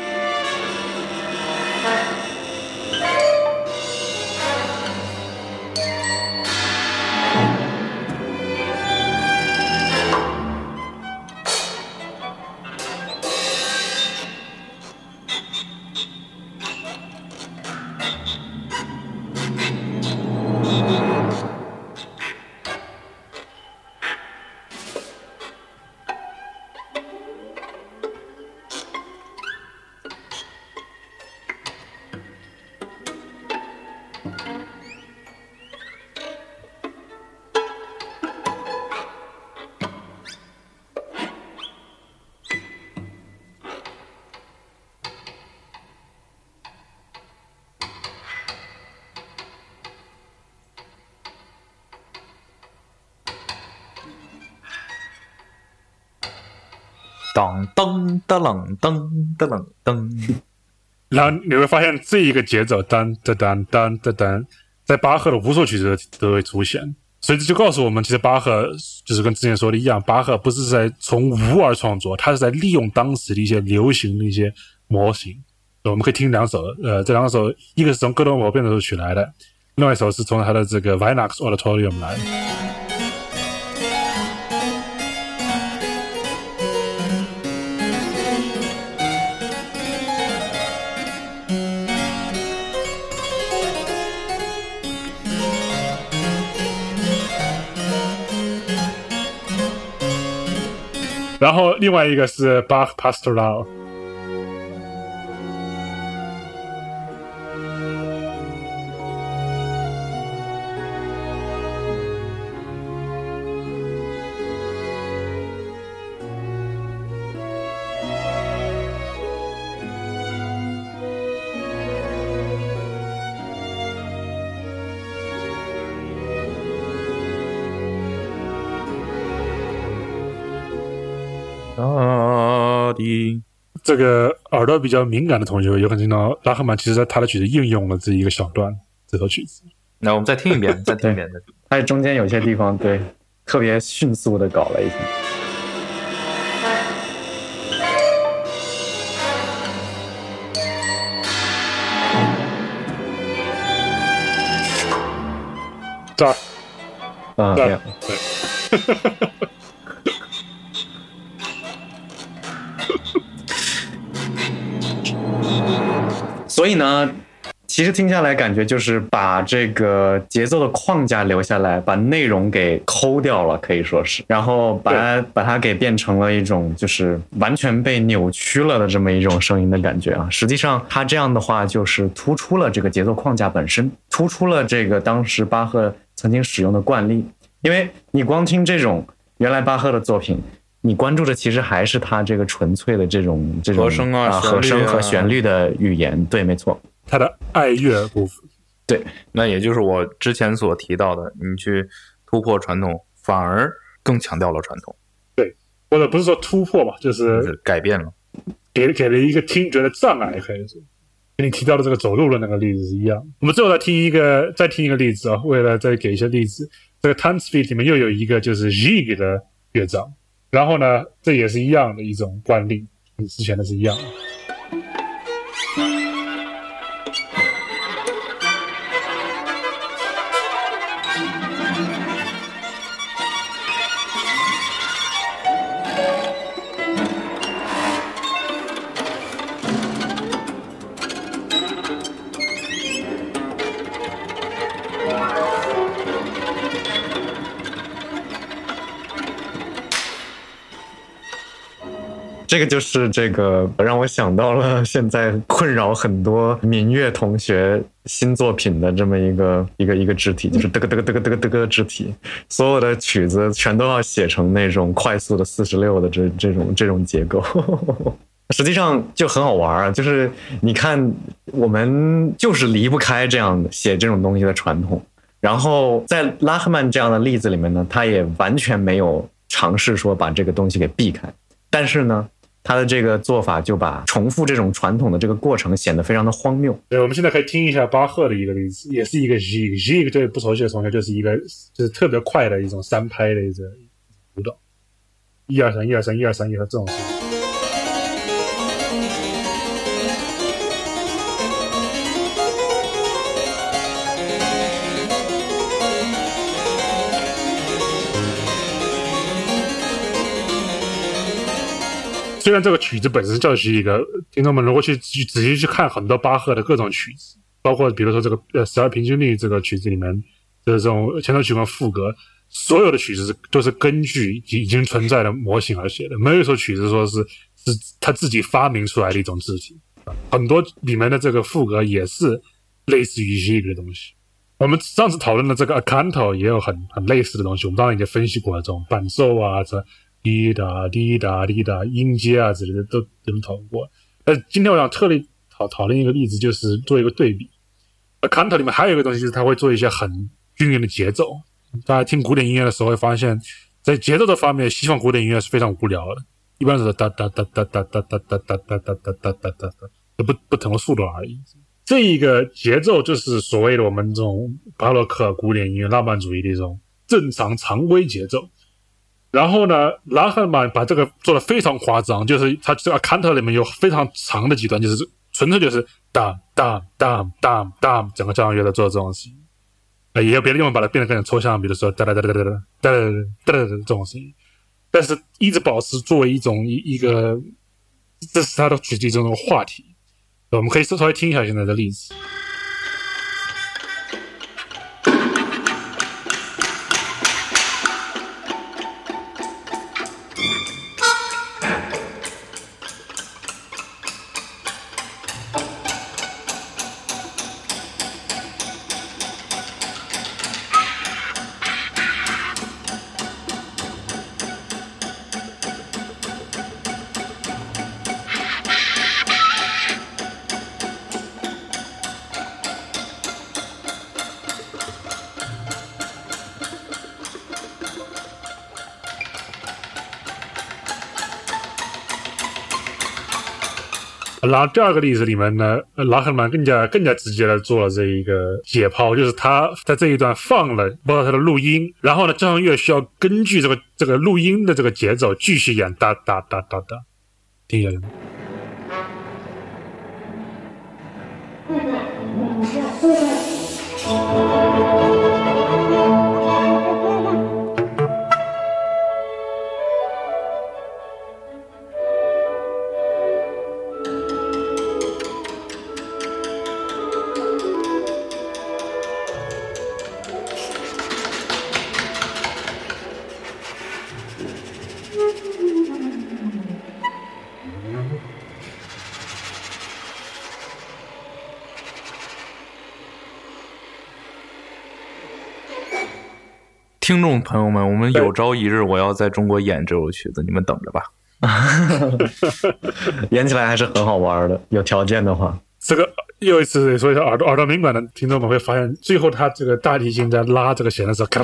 当当啷当当啷当，然后你会发现这一个节奏当当当当当当，在巴赫的无数曲子都会出现，所以这就告诉我们，其实巴赫就是跟之前说的一样，巴赫不是在从无而创作，他是在利用当时的一些流行的一些模型。我们可以听两首，呃，这两首，一个是从哥德堡变奏曲来的，另外一首是从他的这个 Vinax Auditorium 来的。然后另外一个是 Bach Pastoral。这个耳朵比较敏感的同学有可能听到拉赫曼其实在他的曲子应用了这一个小段这首曲子。那我们再听一遍，再听一遍。(laughs) 它中间有些地方对特别迅速的搞了一下。这儿，啊，这儿这样，对。(laughs) 所以呢，其实听下来感觉就是把这个节奏的框架留下来，把内容给抠掉了，可以说是，然后把它把它给变成了一种就是完全被扭曲了的这么一种声音的感觉啊。实际上，它这样的话就是突出了这个节奏框架本身，突出了这个当时巴赫曾经使用的惯例。因为你光听这种原来巴赫的作品，你关注的其实还是他这个纯粹的这种这种和声啊啊和声和旋律的语言。对，没错。他的爱乐部分。那也就是我之前所提到的，你去突破传统，反而更强调了传统，对或者不是说突破吧，就就是是改变了。给给了一个听觉的障碍，可以说，跟你提到的这个走路的那个例子是一样。我们最后再听一个，再听一个例子啊，为了再给一些例子，这个 Time Speed 里面又有一个就是 Jig 的乐章，然后呢，这也是一样的一种惯例，跟之前的是一样。这个就是这个让我想到了 (laughs) 现在困扰很多民乐同学新作品的这么一个一个一个肢体，就是嘚咯嘚咯嘚咯嘚咯嘚咯的肢体，所有的曲子全都要写成那种快速的四十六的这这种这种结构。(laughs) 实际上就很好玩啊，就是你看我们就是离不开这样写这种东西的传统。然后在拉赫曼这样的例子里面呢，他也完全没有尝试说把这个东西给避开。但是呢，他的这个做法就把重复这种传统的这个过程显得非常的荒谬。对，我们现在可以听一下巴赫的一个例子，也是一个 jig jig，对不熟悉的同学就是一个就是特别快的一种三拍的一个舞蹈，一二三，一二三，一二三，一二这种。虽然这个曲子本身就是一个，听众们如果去去仔细去看很多巴赫的各种曲子，包括比如说这个呃十二平均律这个曲子里面的这种前奏曲跟副歌，所有的曲子都是根据已经存在的模型而写的，没有一首曲子说是是他自己发明出来的一种字体。很多里面的这个副歌也是类似于这个东西。我们上次讨论的这个 a canto 也有很很类似的东西，我们当然已经分析过了，这种伴奏啊这。滴答滴答滴答，音阶啊之类的都都讨论过。呃，今天我想特地讨讨论一个例子，就是做一个对比。呃，Canto 里面还有一个东西，就是他会做一些很均匀的节奏。大家听古典音乐的时候会发现，在节奏的方面，西方古典音乐是非常无聊的，一般是哒哒哒哒哒哒哒哒哒哒哒哒哒哒哒，不不同的速度而已。这一个节奏就是所谓的我们这种巴洛克古典音乐浪漫主义的一种正常常规节奏。然后呢，拉赫曼把这个做的非常夸张，就是他这个 canto 里面有非常长的几段，就是纯粹就是当当当当当，整个交响乐在做这种东西。呃，也有别的地方把它变得更抽象，比如说哒哒哒哒哒哒哒哒哒这种声音，但是一直保持作为一种一一个，这是他的曲子中的话题。我们可以稍微听一下现在的例子。然后第二个例子里面呢，拉赫曼更加更加直接的做了这一个解剖，就是他在这一段放了包括他的录音，然后呢，交响乐需要根据这个这个录音的这个节奏继续演哒哒哒哒哒，听一下。听众朋友们，我们有朝一日我要在中国演这首曲子，你们等着吧。(laughs) 演起来还是很好玩的，有条件的话。这个又一次说一下耳朵耳朵敏感的听众们会发现，最后他这个大提琴在拉这个弦的时候，咔，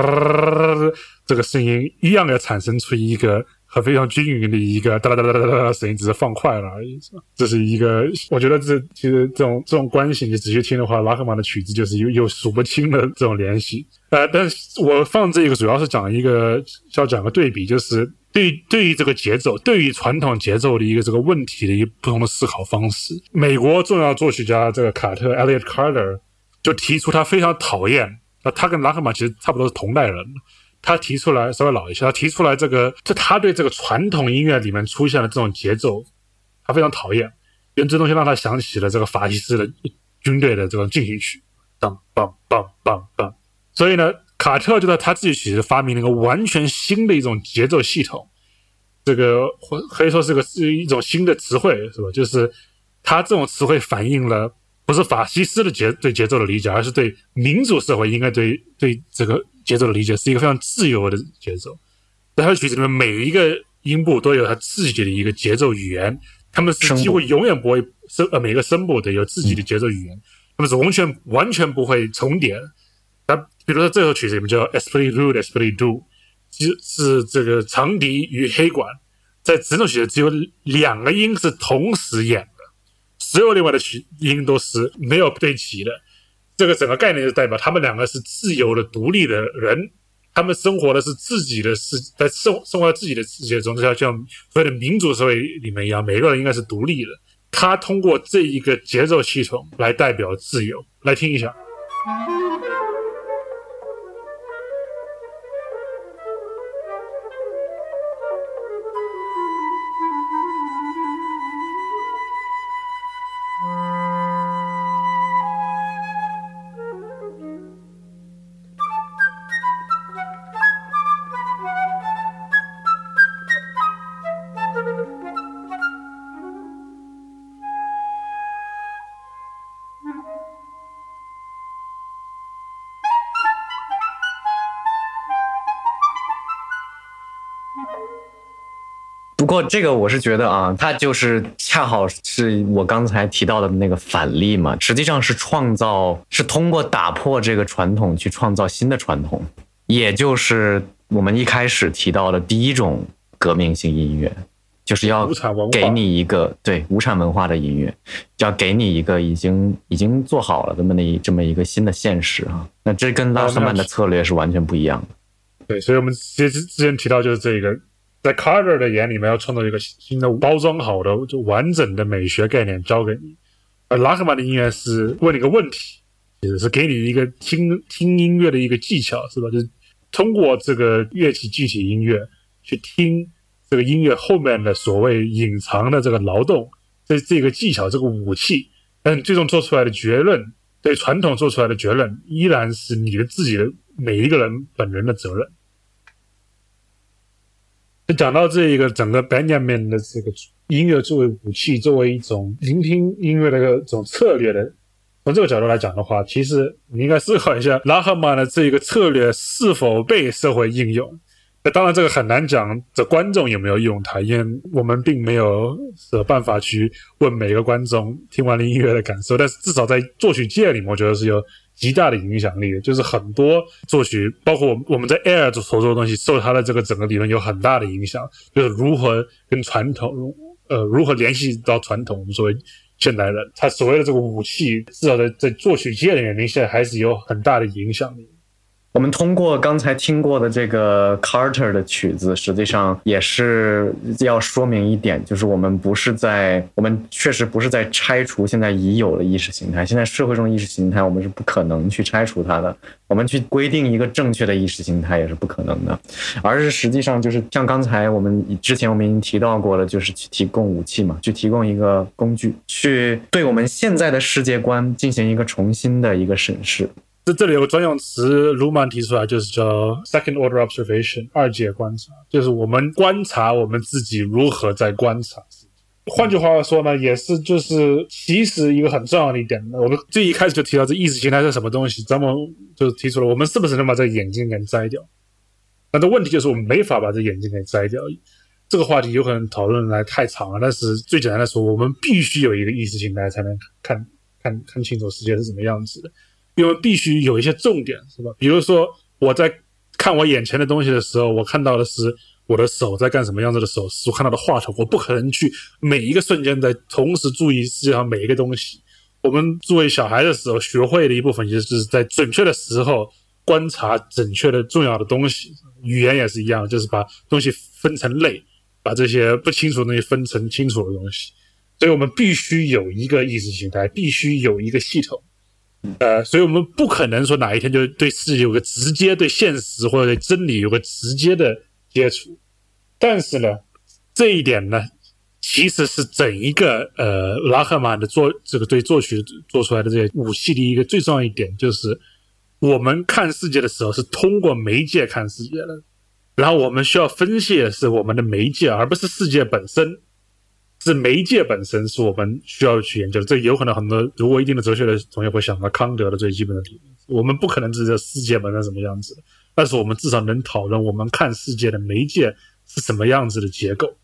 这个声音一样要产生出一个。和非常均匀的一个哒哒哒哒哒哒的声音，只是放快了而已，这是一个，我觉得这其实这种这种关系，你仔细听的话，拉赫曼的曲子就是有有数不清的这种联系。呃，但是我放这个主要是讲一个，要讲个对比，就是对对于这个节奏，对于传统节奏的一个这个问题的一个不同的思考方式。美国重要作曲家这个卡特 （Elliot Carter） 就提出他非常讨厌，那他跟拉赫曼其实差不多是同代人。他提出来稍微老一些，他提出来这个，这他对这个传统音乐里面出现的这种节奏，他非常讨厌，因为这东西让他想起了这个法西斯的军队的这种进行曲，当当当当当。所以呢，卡特就在他自己其实发明了一个完全新的一种节奏系统，这个或可以说是个是一种新的词汇，是吧？就是他这种词汇反映了不是法西斯的节对节奏的理解，而是对民主社会应该对对这个。节奏的理解是一个非常自由的节奏，在他的曲子里面，每一个音部都有他自己的一个节奏语言，他们是几乎永远不会声呃每个声部的有自己的节奏语言，他们是完全完全不会重叠。那比如说这首曲子里面叫 Esprit Rude Esprit Doux，是是这个长笛与黑管在整首曲子只有两个音是同时演的，所有另外的曲音都是没有对齐的。这个整个概念就代表他们两个是自由的、独立的人，他们生活的是自己的世，在生生活在自己的世界中，就像像所谓的民主社会里面一样，每个人应该是独立的。他通过这一个节奏系统来代表自由，来听一下。过这个我是觉得啊，它就是恰好是我刚才提到的那个反例嘛，实际上是创造，是通过打破这个传统去创造新的传统，也就是我们一开始提到的第一种革命性音乐，就是要给你一个对无产文化的音乐，就要给你一个已经已经做好了这么的一这么一个新的现实啊，那这跟拉赫曼的策略是完全不一样的。对，所以我们其实之前提到就是这个，在 Carter 的眼里面要创造一个新的包装好的、就完整的美学概念交给你，而拉赫曼的音乐是问你个问题，其实是给你一个听听音乐的一个技巧，是吧？就是通过这个乐器具体音乐去听这个音乐后面的所谓隐藏的这个劳动，这这个技巧、这个武器，但最终做出来的结论，对传统做出来的结论，依然是你的自己的每一个人本人的责任。讲到这一个整个 Benjamin 的这个音乐作为武器，作为一种聆听音乐的一个这种策略的，从这个角度来讲的话，其实你应该思考一下拉赫曼的这一个策略是否被社会应用。那当然，这个很难讲，这观众有没有用它，因为我们并没有有办法去问每个观众听完了音乐的感受。但是至少在作曲界里面，我觉得是有极大的影响力。就是很多作曲，包括我们我们在 Air 所做的东西，受他的这个整个理论有很大的影响。就是如何跟传统，呃，如何联系到传统。我们所谓现代人，他所谓的这个武器，至少在在作曲界里面，现在还是有很大的影响力。我们通过刚才听过的这个 Carter 的曲子，实际上也是要说明一点，就是我们不是在，我们确实不是在拆除现在已有的意识形态。现在社会中意识形态，我们是不可能去拆除它的。我们去规定一个正确的意识形态也是不可能的，而是实际上就是像刚才我们之前我们已经提到过了，就是去提供武器嘛，去提供一个工具，去对我们现在的世界观进行一个重新的一个审视。这这里有个专用词，卢曼提出来，就是叫 second order observation，二阶观察，就是我们观察我们自己如何在观察。换句话说呢，也是就是其实一个很重要的一点，我们最一开始就提到这意识形态是什么东西，咱们就提出了我们是不是能把这眼镜给摘掉？那这问题就是我们没法把这眼镜给摘掉。这个话题有可能讨论来太长了，但是最简单的说，我们必须有一个意识形态才能看看看清楚世界是什么样子的。因为必须有一些重点，是吧？比如说我在看我眼前的东西的时候，我看到的是我的手在干什么样子的手势，我看到的画头，我不可能去每一个瞬间在同时注意世界上每一个东西。我们作为小孩的时候学会的一部分，就是在准确的时候观察准确的重要的东西。语言也是一样，就是把东西分成类，把这些不清楚的东西分成清楚的东西。所以我们必须有一个意识形态，必须有一个系统。呃，所以我们不可能说哪一天就对世界有个直接对现实或者对真理有个直接的接触，但是呢，这一点呢，其实是整一个呃拉赫曼的作这个对作曲做出来的这些武器的一个最重要一点，就是我们看世界的时候是通过媒介看世界的，然后我们需要分析的是我们的媒介，而不是世界本身。是媒介本身是我们需要去研究的，这有可能很多读过一定的哲学的同学会想到康德的最基本的理论。我们不可能知道世界本身什么样子的，但是我们至少能讨论我们看世界的媒介是什么样子的结构。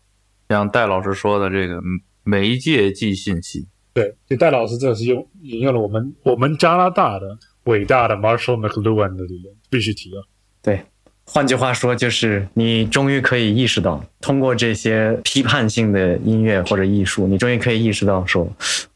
像戴老师说的这个媒介即信息，对，就戴老师这是用引用了我们我们加拿大的伟大的 Marshall McLuhan 的理论，必须提啊。对。换句话说，就是你终于可以意识到，通过这些批判性的音乐或者艺术，你终于可以意识到，说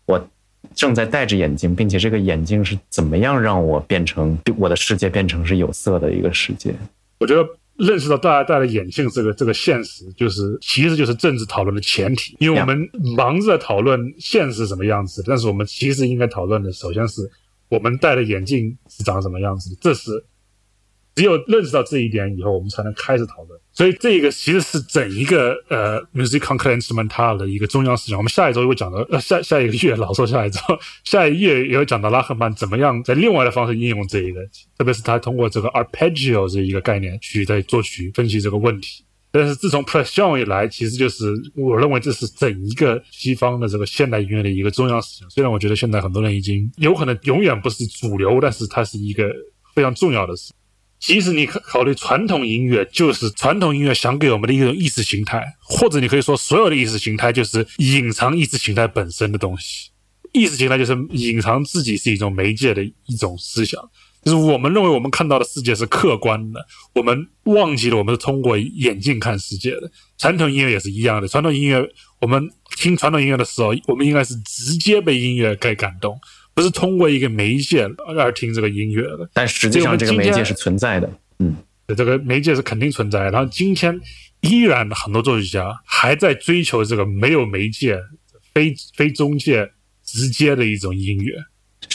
我正在戴着眼镜，并且这个眼镜是怎么样让我变成我的世界变成是有色的一个世界。我觉得认识到大家戴了眼镜这个这个现实，就是其实就是政治讨论的前提，因为我们忙着讨论现实什么样子，但是我们其实应该讨论的，首先是我们戴的眼镜是长什么样子，这是。只有认识到这一点以后，我们才能开始讨论。所以这个其实是整一个呃 music concrete instrumental 的一个重要事情。我们下一周会讲到，呃 (laughs) 下下一个月老说下一周，下一月也会讲到拉赫曼怎么样在另外的方式应用这一个，特别是他通过这个 arpeggio 这一个概念去在作曲分析这个问题。但是自从 pression 以来，其实就是我认为这是整一个西方的这个现代音乐的一个重要事情。虽然我觉得现在很多人已经有可能永远不是主流，但是它是一个非常重要的事。其实你考考虑传统音乐，就是传统音乐想给我们的一种意识形态，或者你可以说所有的意识形态就是隐藏意识形态本身的东西。意识形态就是隐藏自己是一种媒介的一种思想，就是我们认为我们看到的世界是客观的，我们忘记了我们是通过眼镜看世界的。传统音乐也是一样的，传统音乐我们听传统音乐的时候，我们应该是直接被音乐给感动。不是通过一个媒介而听这个音乐的，但实际上这个媒介是存在的。嗯，这个媒介是肯定存在。然后今天依然很多作曲家还在追求这个没有媒介、非非中介、直接的一种音乐。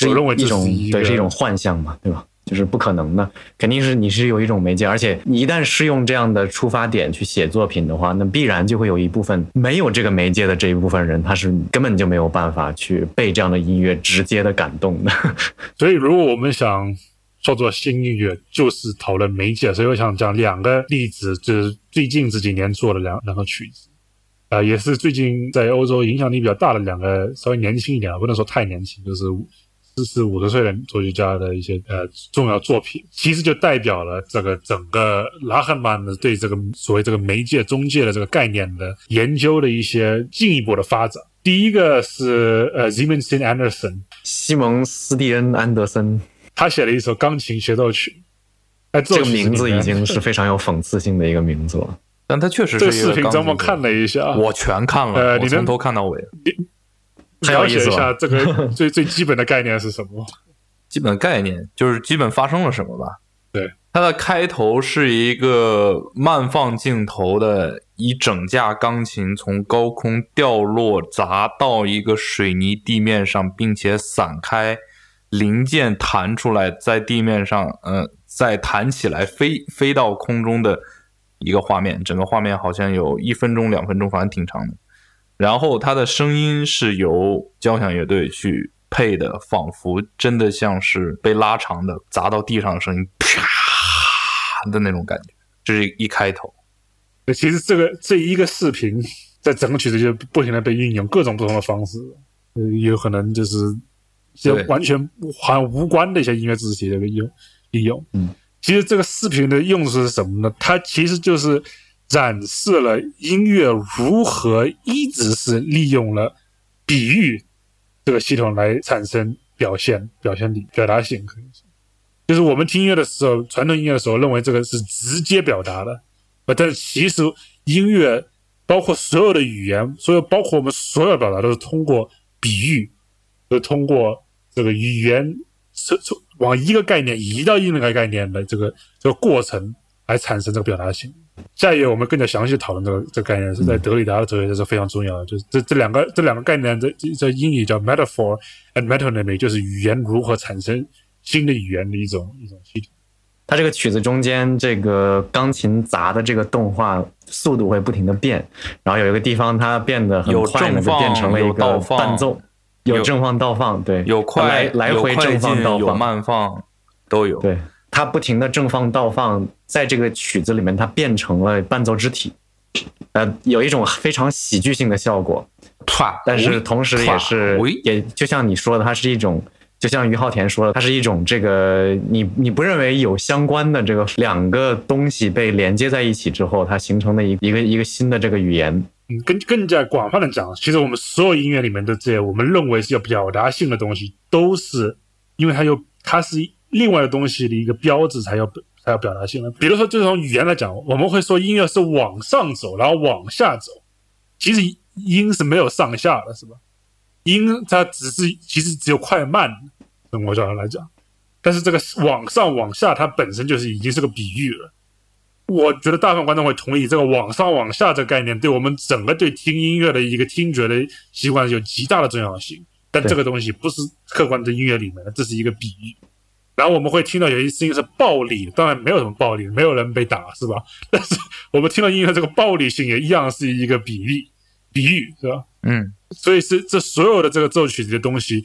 我认为这是一对是一种幻象嘛，对吧？就是不可能的，肯定是你是有一种媒介，而且你一旦是用这样的出发点去写作品的话，那必然就会有一部分没有这个媒介的这一部分人，他是根本就没有办法去被这样的音乐直接的感动的。(laughs) 所以，如果我们想创作新音乐，就是讨论媒介。所以，我想讲两个例子，就是最近这几年做的两两个曲子，啊，也是最近在欧洲影响力比较大的两个，稍微年轻一点，不能说太年轻，就是。四十五十岁的作曲家的一些呃重要作品，其实就代表了这个整个拉赫曼的对这个所谓这个媒介中介的这个概念的研究的一些进一步的发展。第一个是呃 z i m e n s t e n Anderson，西蒙斯蒂恩安德森，他写了一首钢琴协奏曲。哎，这个名字已经是非常有讽刺性的一个名字了，但他确实是。这个视频咱们看了一下，我全看了，我从头看到尾。了解一下这个 (laughs) 最最基本的概念是什么？基本概念就是基本发生了什么吧？对，它的开头是一个慢放镜头的，一整架钢琴从高空掉落，砸到一个水泥地面上，并且散开，零件弹出来，在地面上，嗯，再弹起来，飞飞到空中的一个画面。整个画面好像有一分钟、两分钟，反正挺长的。然后它的声音是由交响乐队去配的，仿佛真的像是被拉长的砸到地上的声音，啪的那种感觉。这是一开头。其实这个这一个视频在整个曲子就不停的被运用各种不同的方式，呃，有可能就是就完全好像无关的一些音乐知识的一个用应用。嗯，其实这个视频的用处是什么呢？它其实就是。展示了音乐如何一直是利用了比喻这个系统来产生表现、表现力、表达性。可以，就是我们听音乐的时候，传统音乐的时候，认为这个是直接表达的，但其实音乐包括所有的语言，所有包括我们所有表达都是通过比喻，是通过这个语言从从往一个概念移到另一个概念的这个这个过程来产生这个表达性。下一页我们更加详细讨论这个这个概念，是在德里达的哲学这是非常重要的。就是这这两个这两个概念，在在英语叫 metaphor and metonymy，就是语言如何产生新的语言的一种一种系统。它这个曲子中间这个钢琴砸的这个动画速度会不停的变，然后有一个地方它变得很快，就变成了一个伴奏，有正放倒放，对，有快来回正放倒放，有慢放都有，对。它不停的正放倒放，在这个曲子里面，它变成了伴奏肢体，呃，有一种非常喜剧性的效果。但是同时也是，也就像你说的，它是一种，就像于浩田说的，它是一种这个你你不认为有相关的这个两个东西被连接在一起之后，它形成的一一个一个新的这个语言。嗯，更更加广泛的讲，其实我们所有音乐里面的这些，我们认为是有表达性的东西，都是因为它有它是。另外的东西的一个标志才要才才有表达性了。比如说，就从语言来讲，我们会说音乐是往上走，然后往下走，其实音是没有上下的，是吧？音它只是其实只有快慢，从我角度来讲，但是这个往上往下，它本身就是已经是个比喻了。我觉得大部分观众会同意，这个往上往下这个概念，对我们整个对听音乐的一个听觉的习惯有极大的重要性。但这个东西不是客观的音乐里面的，这是一个比喻。然后我们会听到有一些声音是暴力，当然没有什么暴力，没有人被打，是吧？(laughs) 但是我们听到音乐这个暴力性也一样是一个比喻，比喻是吧？嗯，所以是这所有的这个奏曲的东西，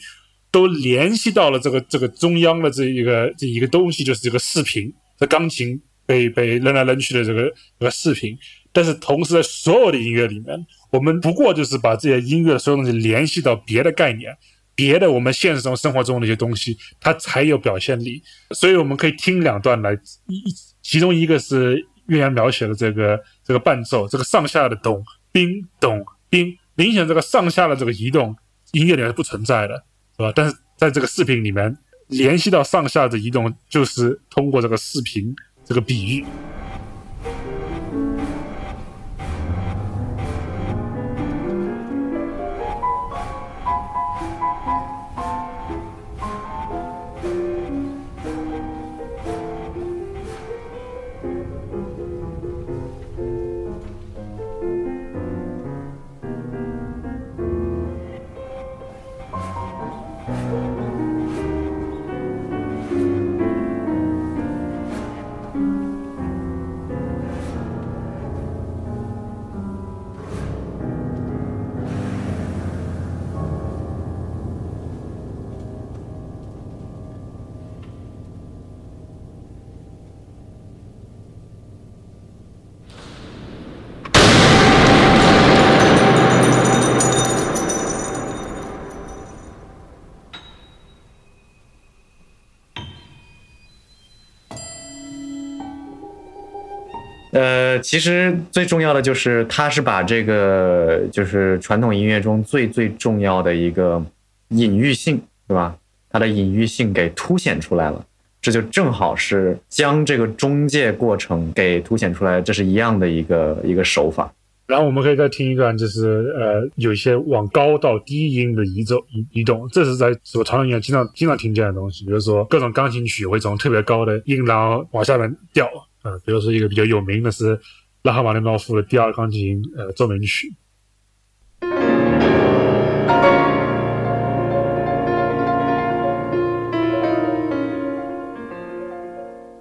都联系到了这个这个中央的这一个这一个东西，就是这个视频，这钢琴被被扔来扔去的这个这个视频。但是同时在所有的音乐里面，我们不过就是把这些音乐的所有东西联系到别的概念。别的我们现实中生活中的一些东西，它才有表现力。所以我们可以听两段来，一其中一个是岳阳描写的这个这个伴奏，这个上下的咚冰咚冰，明显这个上下的这个移动音乐里面是不存在的，是吧？但是在这个视频里面联系到上下的移动，就是通过这个视频这个比喻。呃，其实最重要的就是，他是把这个就是传统音乐中最最重要的一个隐喻性，对吧？它的隐喻性给凸显出来了，这就正好是将这个中介过程给凸显出来，这是一样的一个一个手法。然后我们可以再听一段，就是呃，有一些往高到低音的移走移移动，这是在我传统音乐经常经常听见的东西。比如说各种钢琴曲会从特别高的音，然后往下面掉。呃，比如说一个比较有名的是拉赫玛尼诺夫的第二钢琴呃奏鸣曲。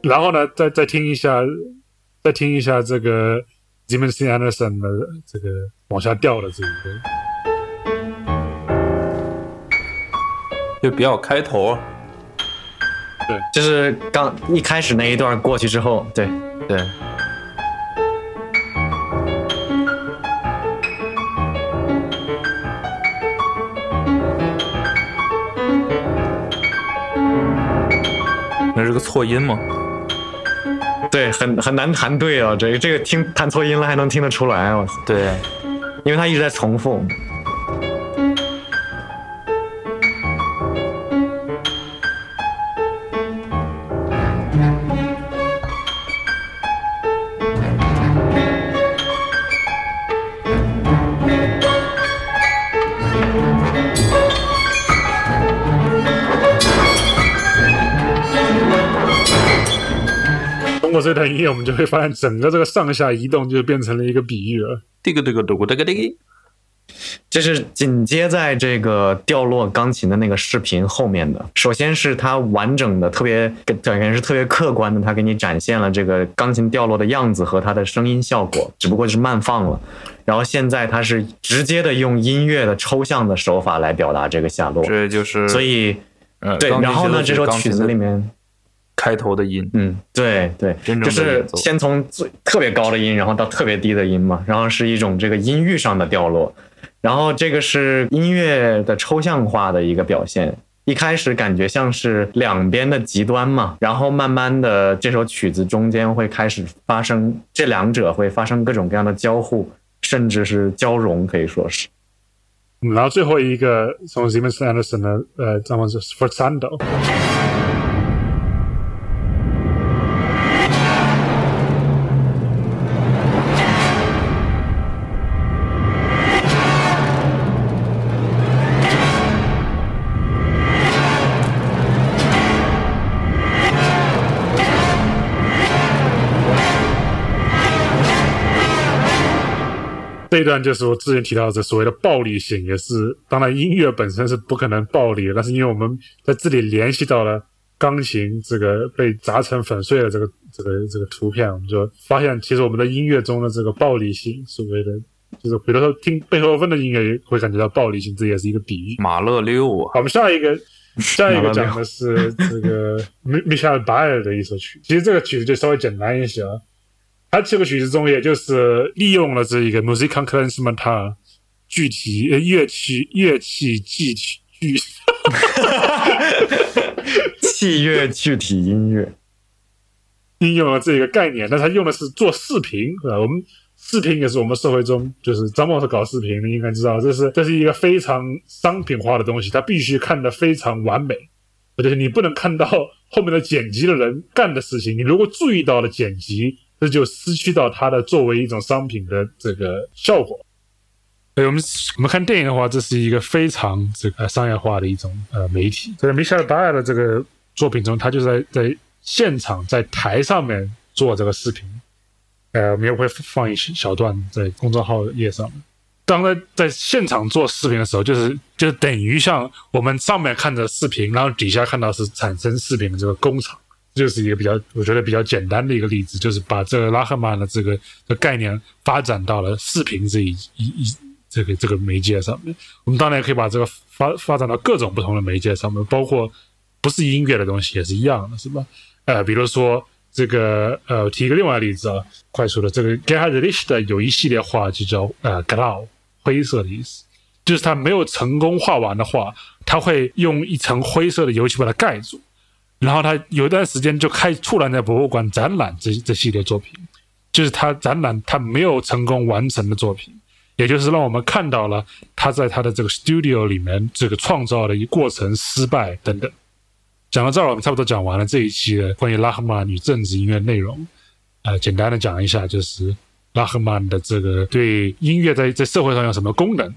然后呢，再再听一下，再听一下这个 Ziminski Anderson 的这个往下掉的这一个。就比较开头，就是刚一开始那一段过去之后，对，对，那是个错音吗？对，很很难弹对啊，这个这个听弹错音了还能听得出来，我操，对，因为它一直在重复。我们就会发现整个这个上下移动就变成了一个比喻了。这个这个这个这个这个，这是紧接在这个掉落钢琴的那个视频后面的。首先是它完整的、特别感觉是特别客观的，它给你展现了这个钢琴掉落的样子和它的声音效果，只不过是慢放了。然后现在它是直接的用音乐的抽象的手法来表达这个下落，这就是所以呃，对。然后呢，这首曲子里面，开头的音，嗯，对对，真正的就是先从最特别高的音，然后到特别低的音嘛，然后是一种这个音域上的掉落，然后这个是音乐的抽象化的一个表现。一开始感觉像是两边的极端嘛，然后慢慢的这首曲子中间会开始发生，这两者会发生各种各样的交互，甚至是交融，可以说是。嗯然后最后一个从 Siemens Anderson 的呃，这么是 Forzando。这段就是我之前提到的所谓的暴力性，也是当然音乐本身是不可能暴力的，但是因为我们在这里联系到了钢琴这个被砸成粉碎的这个这个这个图片，我们就发现其实我们的音乐中的这个暴力性，所谓的就是比如说听贝多芬的音乐会感觉到暴力性，这也是一个比喻。马勒六啊，我们下一个下一个讲的是这个米米歇尔巴尔的一首曲，其实这个曲子就稍微简单一些啊。它这个曲子中，也就是利用了这一个 musical instrument 具体呃乐器乐器具体具 (laughs) 器乐具体音乐，应用了这个概念，(laughs) 但他用的是做视频，是吧？我们视频也是我们社会中，就是张茂是搞视频，你应该知道，这是这是一个非常商品化的东西，它必须看得非常完美，就是你不能看到后面的剪辑的人干的事情，你如果注意到了剪辑。这就失去到它的作为一种商品的这个效果。所以我们我们看电影的话，这是一个非常这个商业化的一种呃媒体。在米歇尔·巴尔的这个作品中，他就在在现场在台上面做这个视频。呃，我们也会放一小段在公众号页上。当在在现场做视频的时候，就是就等于像我们上面看着视频，然后底下看到是产生视频的这个工厂。就是一个比较，我觉得比较简单的一个例子，就是把这个拉赫曼的这个的概念发展到了视频这一一一这个这个媒介上面。我们当然也可以把这个发发展到各种不同的媒介上面，包括不是音乐的东西也是一样的，是吧？呃，比如说这个呃，提一个另外的例子啊，快速的这个 Gerhard Richter 有一系列画就叫呃 Grau 灰色的意思，就是他没有成功画完的画，他会用一层灰色的油漆把它盖住。然后他有一段时间就开出来在博物馆展览这这系列作品，就是他展览他没有成功完成的作品，也就是让我们看到了他在他的这个 studio 里面这个创造的一过程失败等等。讲到这儿，我们差不多讲完了这一期的关于拉赫曼与政治音乐内容。呃，简单的讲一下，就是拉赫曼的这个对音乐在在社会上有什么功能，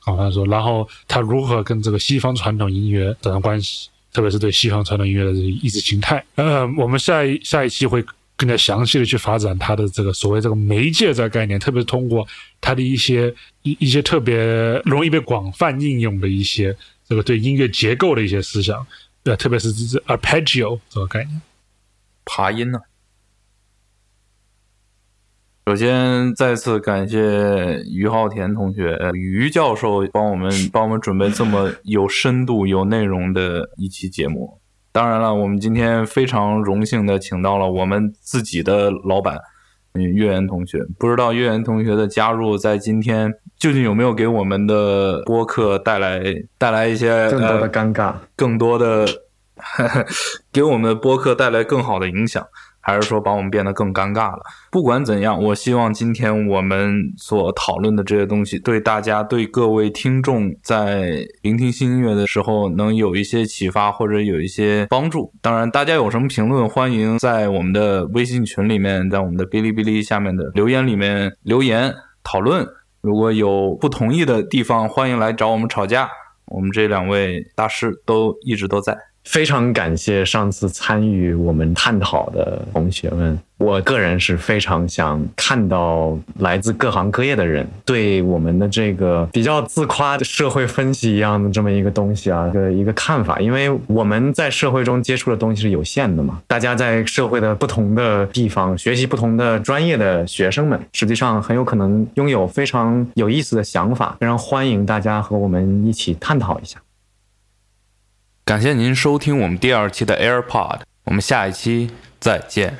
好像说，然后他如何跟这个西方传统音乐产生关系。特别是对西方传统音乐的意识形态，嗯，我们下一下一期会更加详细的去发展它的这个所谓这个媒介这个概念，特别是通过它的一些一一些特别容易被广泛应用的一些这个对音乐结构的一些思想，对，特别是这 arpeggio 这个概念，爬音呢。首先，再次感谢于浩田同学、于教授帮我们 (laughs) 帮我们准备这么有深度、有内容的一期节目。当然了，我们今天非常荣幸的请到了我们自己的老板，嗯，岳岩同学。不知道岳岩同学的加入在今天究竟有没有给我们的播客带来带来一些更多的尴尬，更多的 (laughs) 给我们的播客带来更好的影响。还是说把我们变得更尴尬了？不管怎样，我希望今天我们所讨论的这些东西，对大家、对各位听众在聆听新音乐的时候，能有一些启发或者有一些帮助。当然，大家有什么评论，欢迎在我们的微信群里面，在我们的哔哩哔哩下面的留言里面留言讨论。如果有不同意的地方，欢迎来找我们吵架。我们这两位大师都一直都在。非常感谢上次参与我们探讨的同学们。我个人是非常想看到来自各行各业的人对我们的这个比较自夸的社会分析一样的这么一个东西啊的一个看法，因为我们在社会中接触的东西是有限的嘛。大家在社会的不同的地方学习不同的专业的学生们，实际上很有可能拥有非常有意思的想法，非常欢迎大家和我们一起探讨一下。感谢您收听我们第二期的 AirPod，我们下一期再见。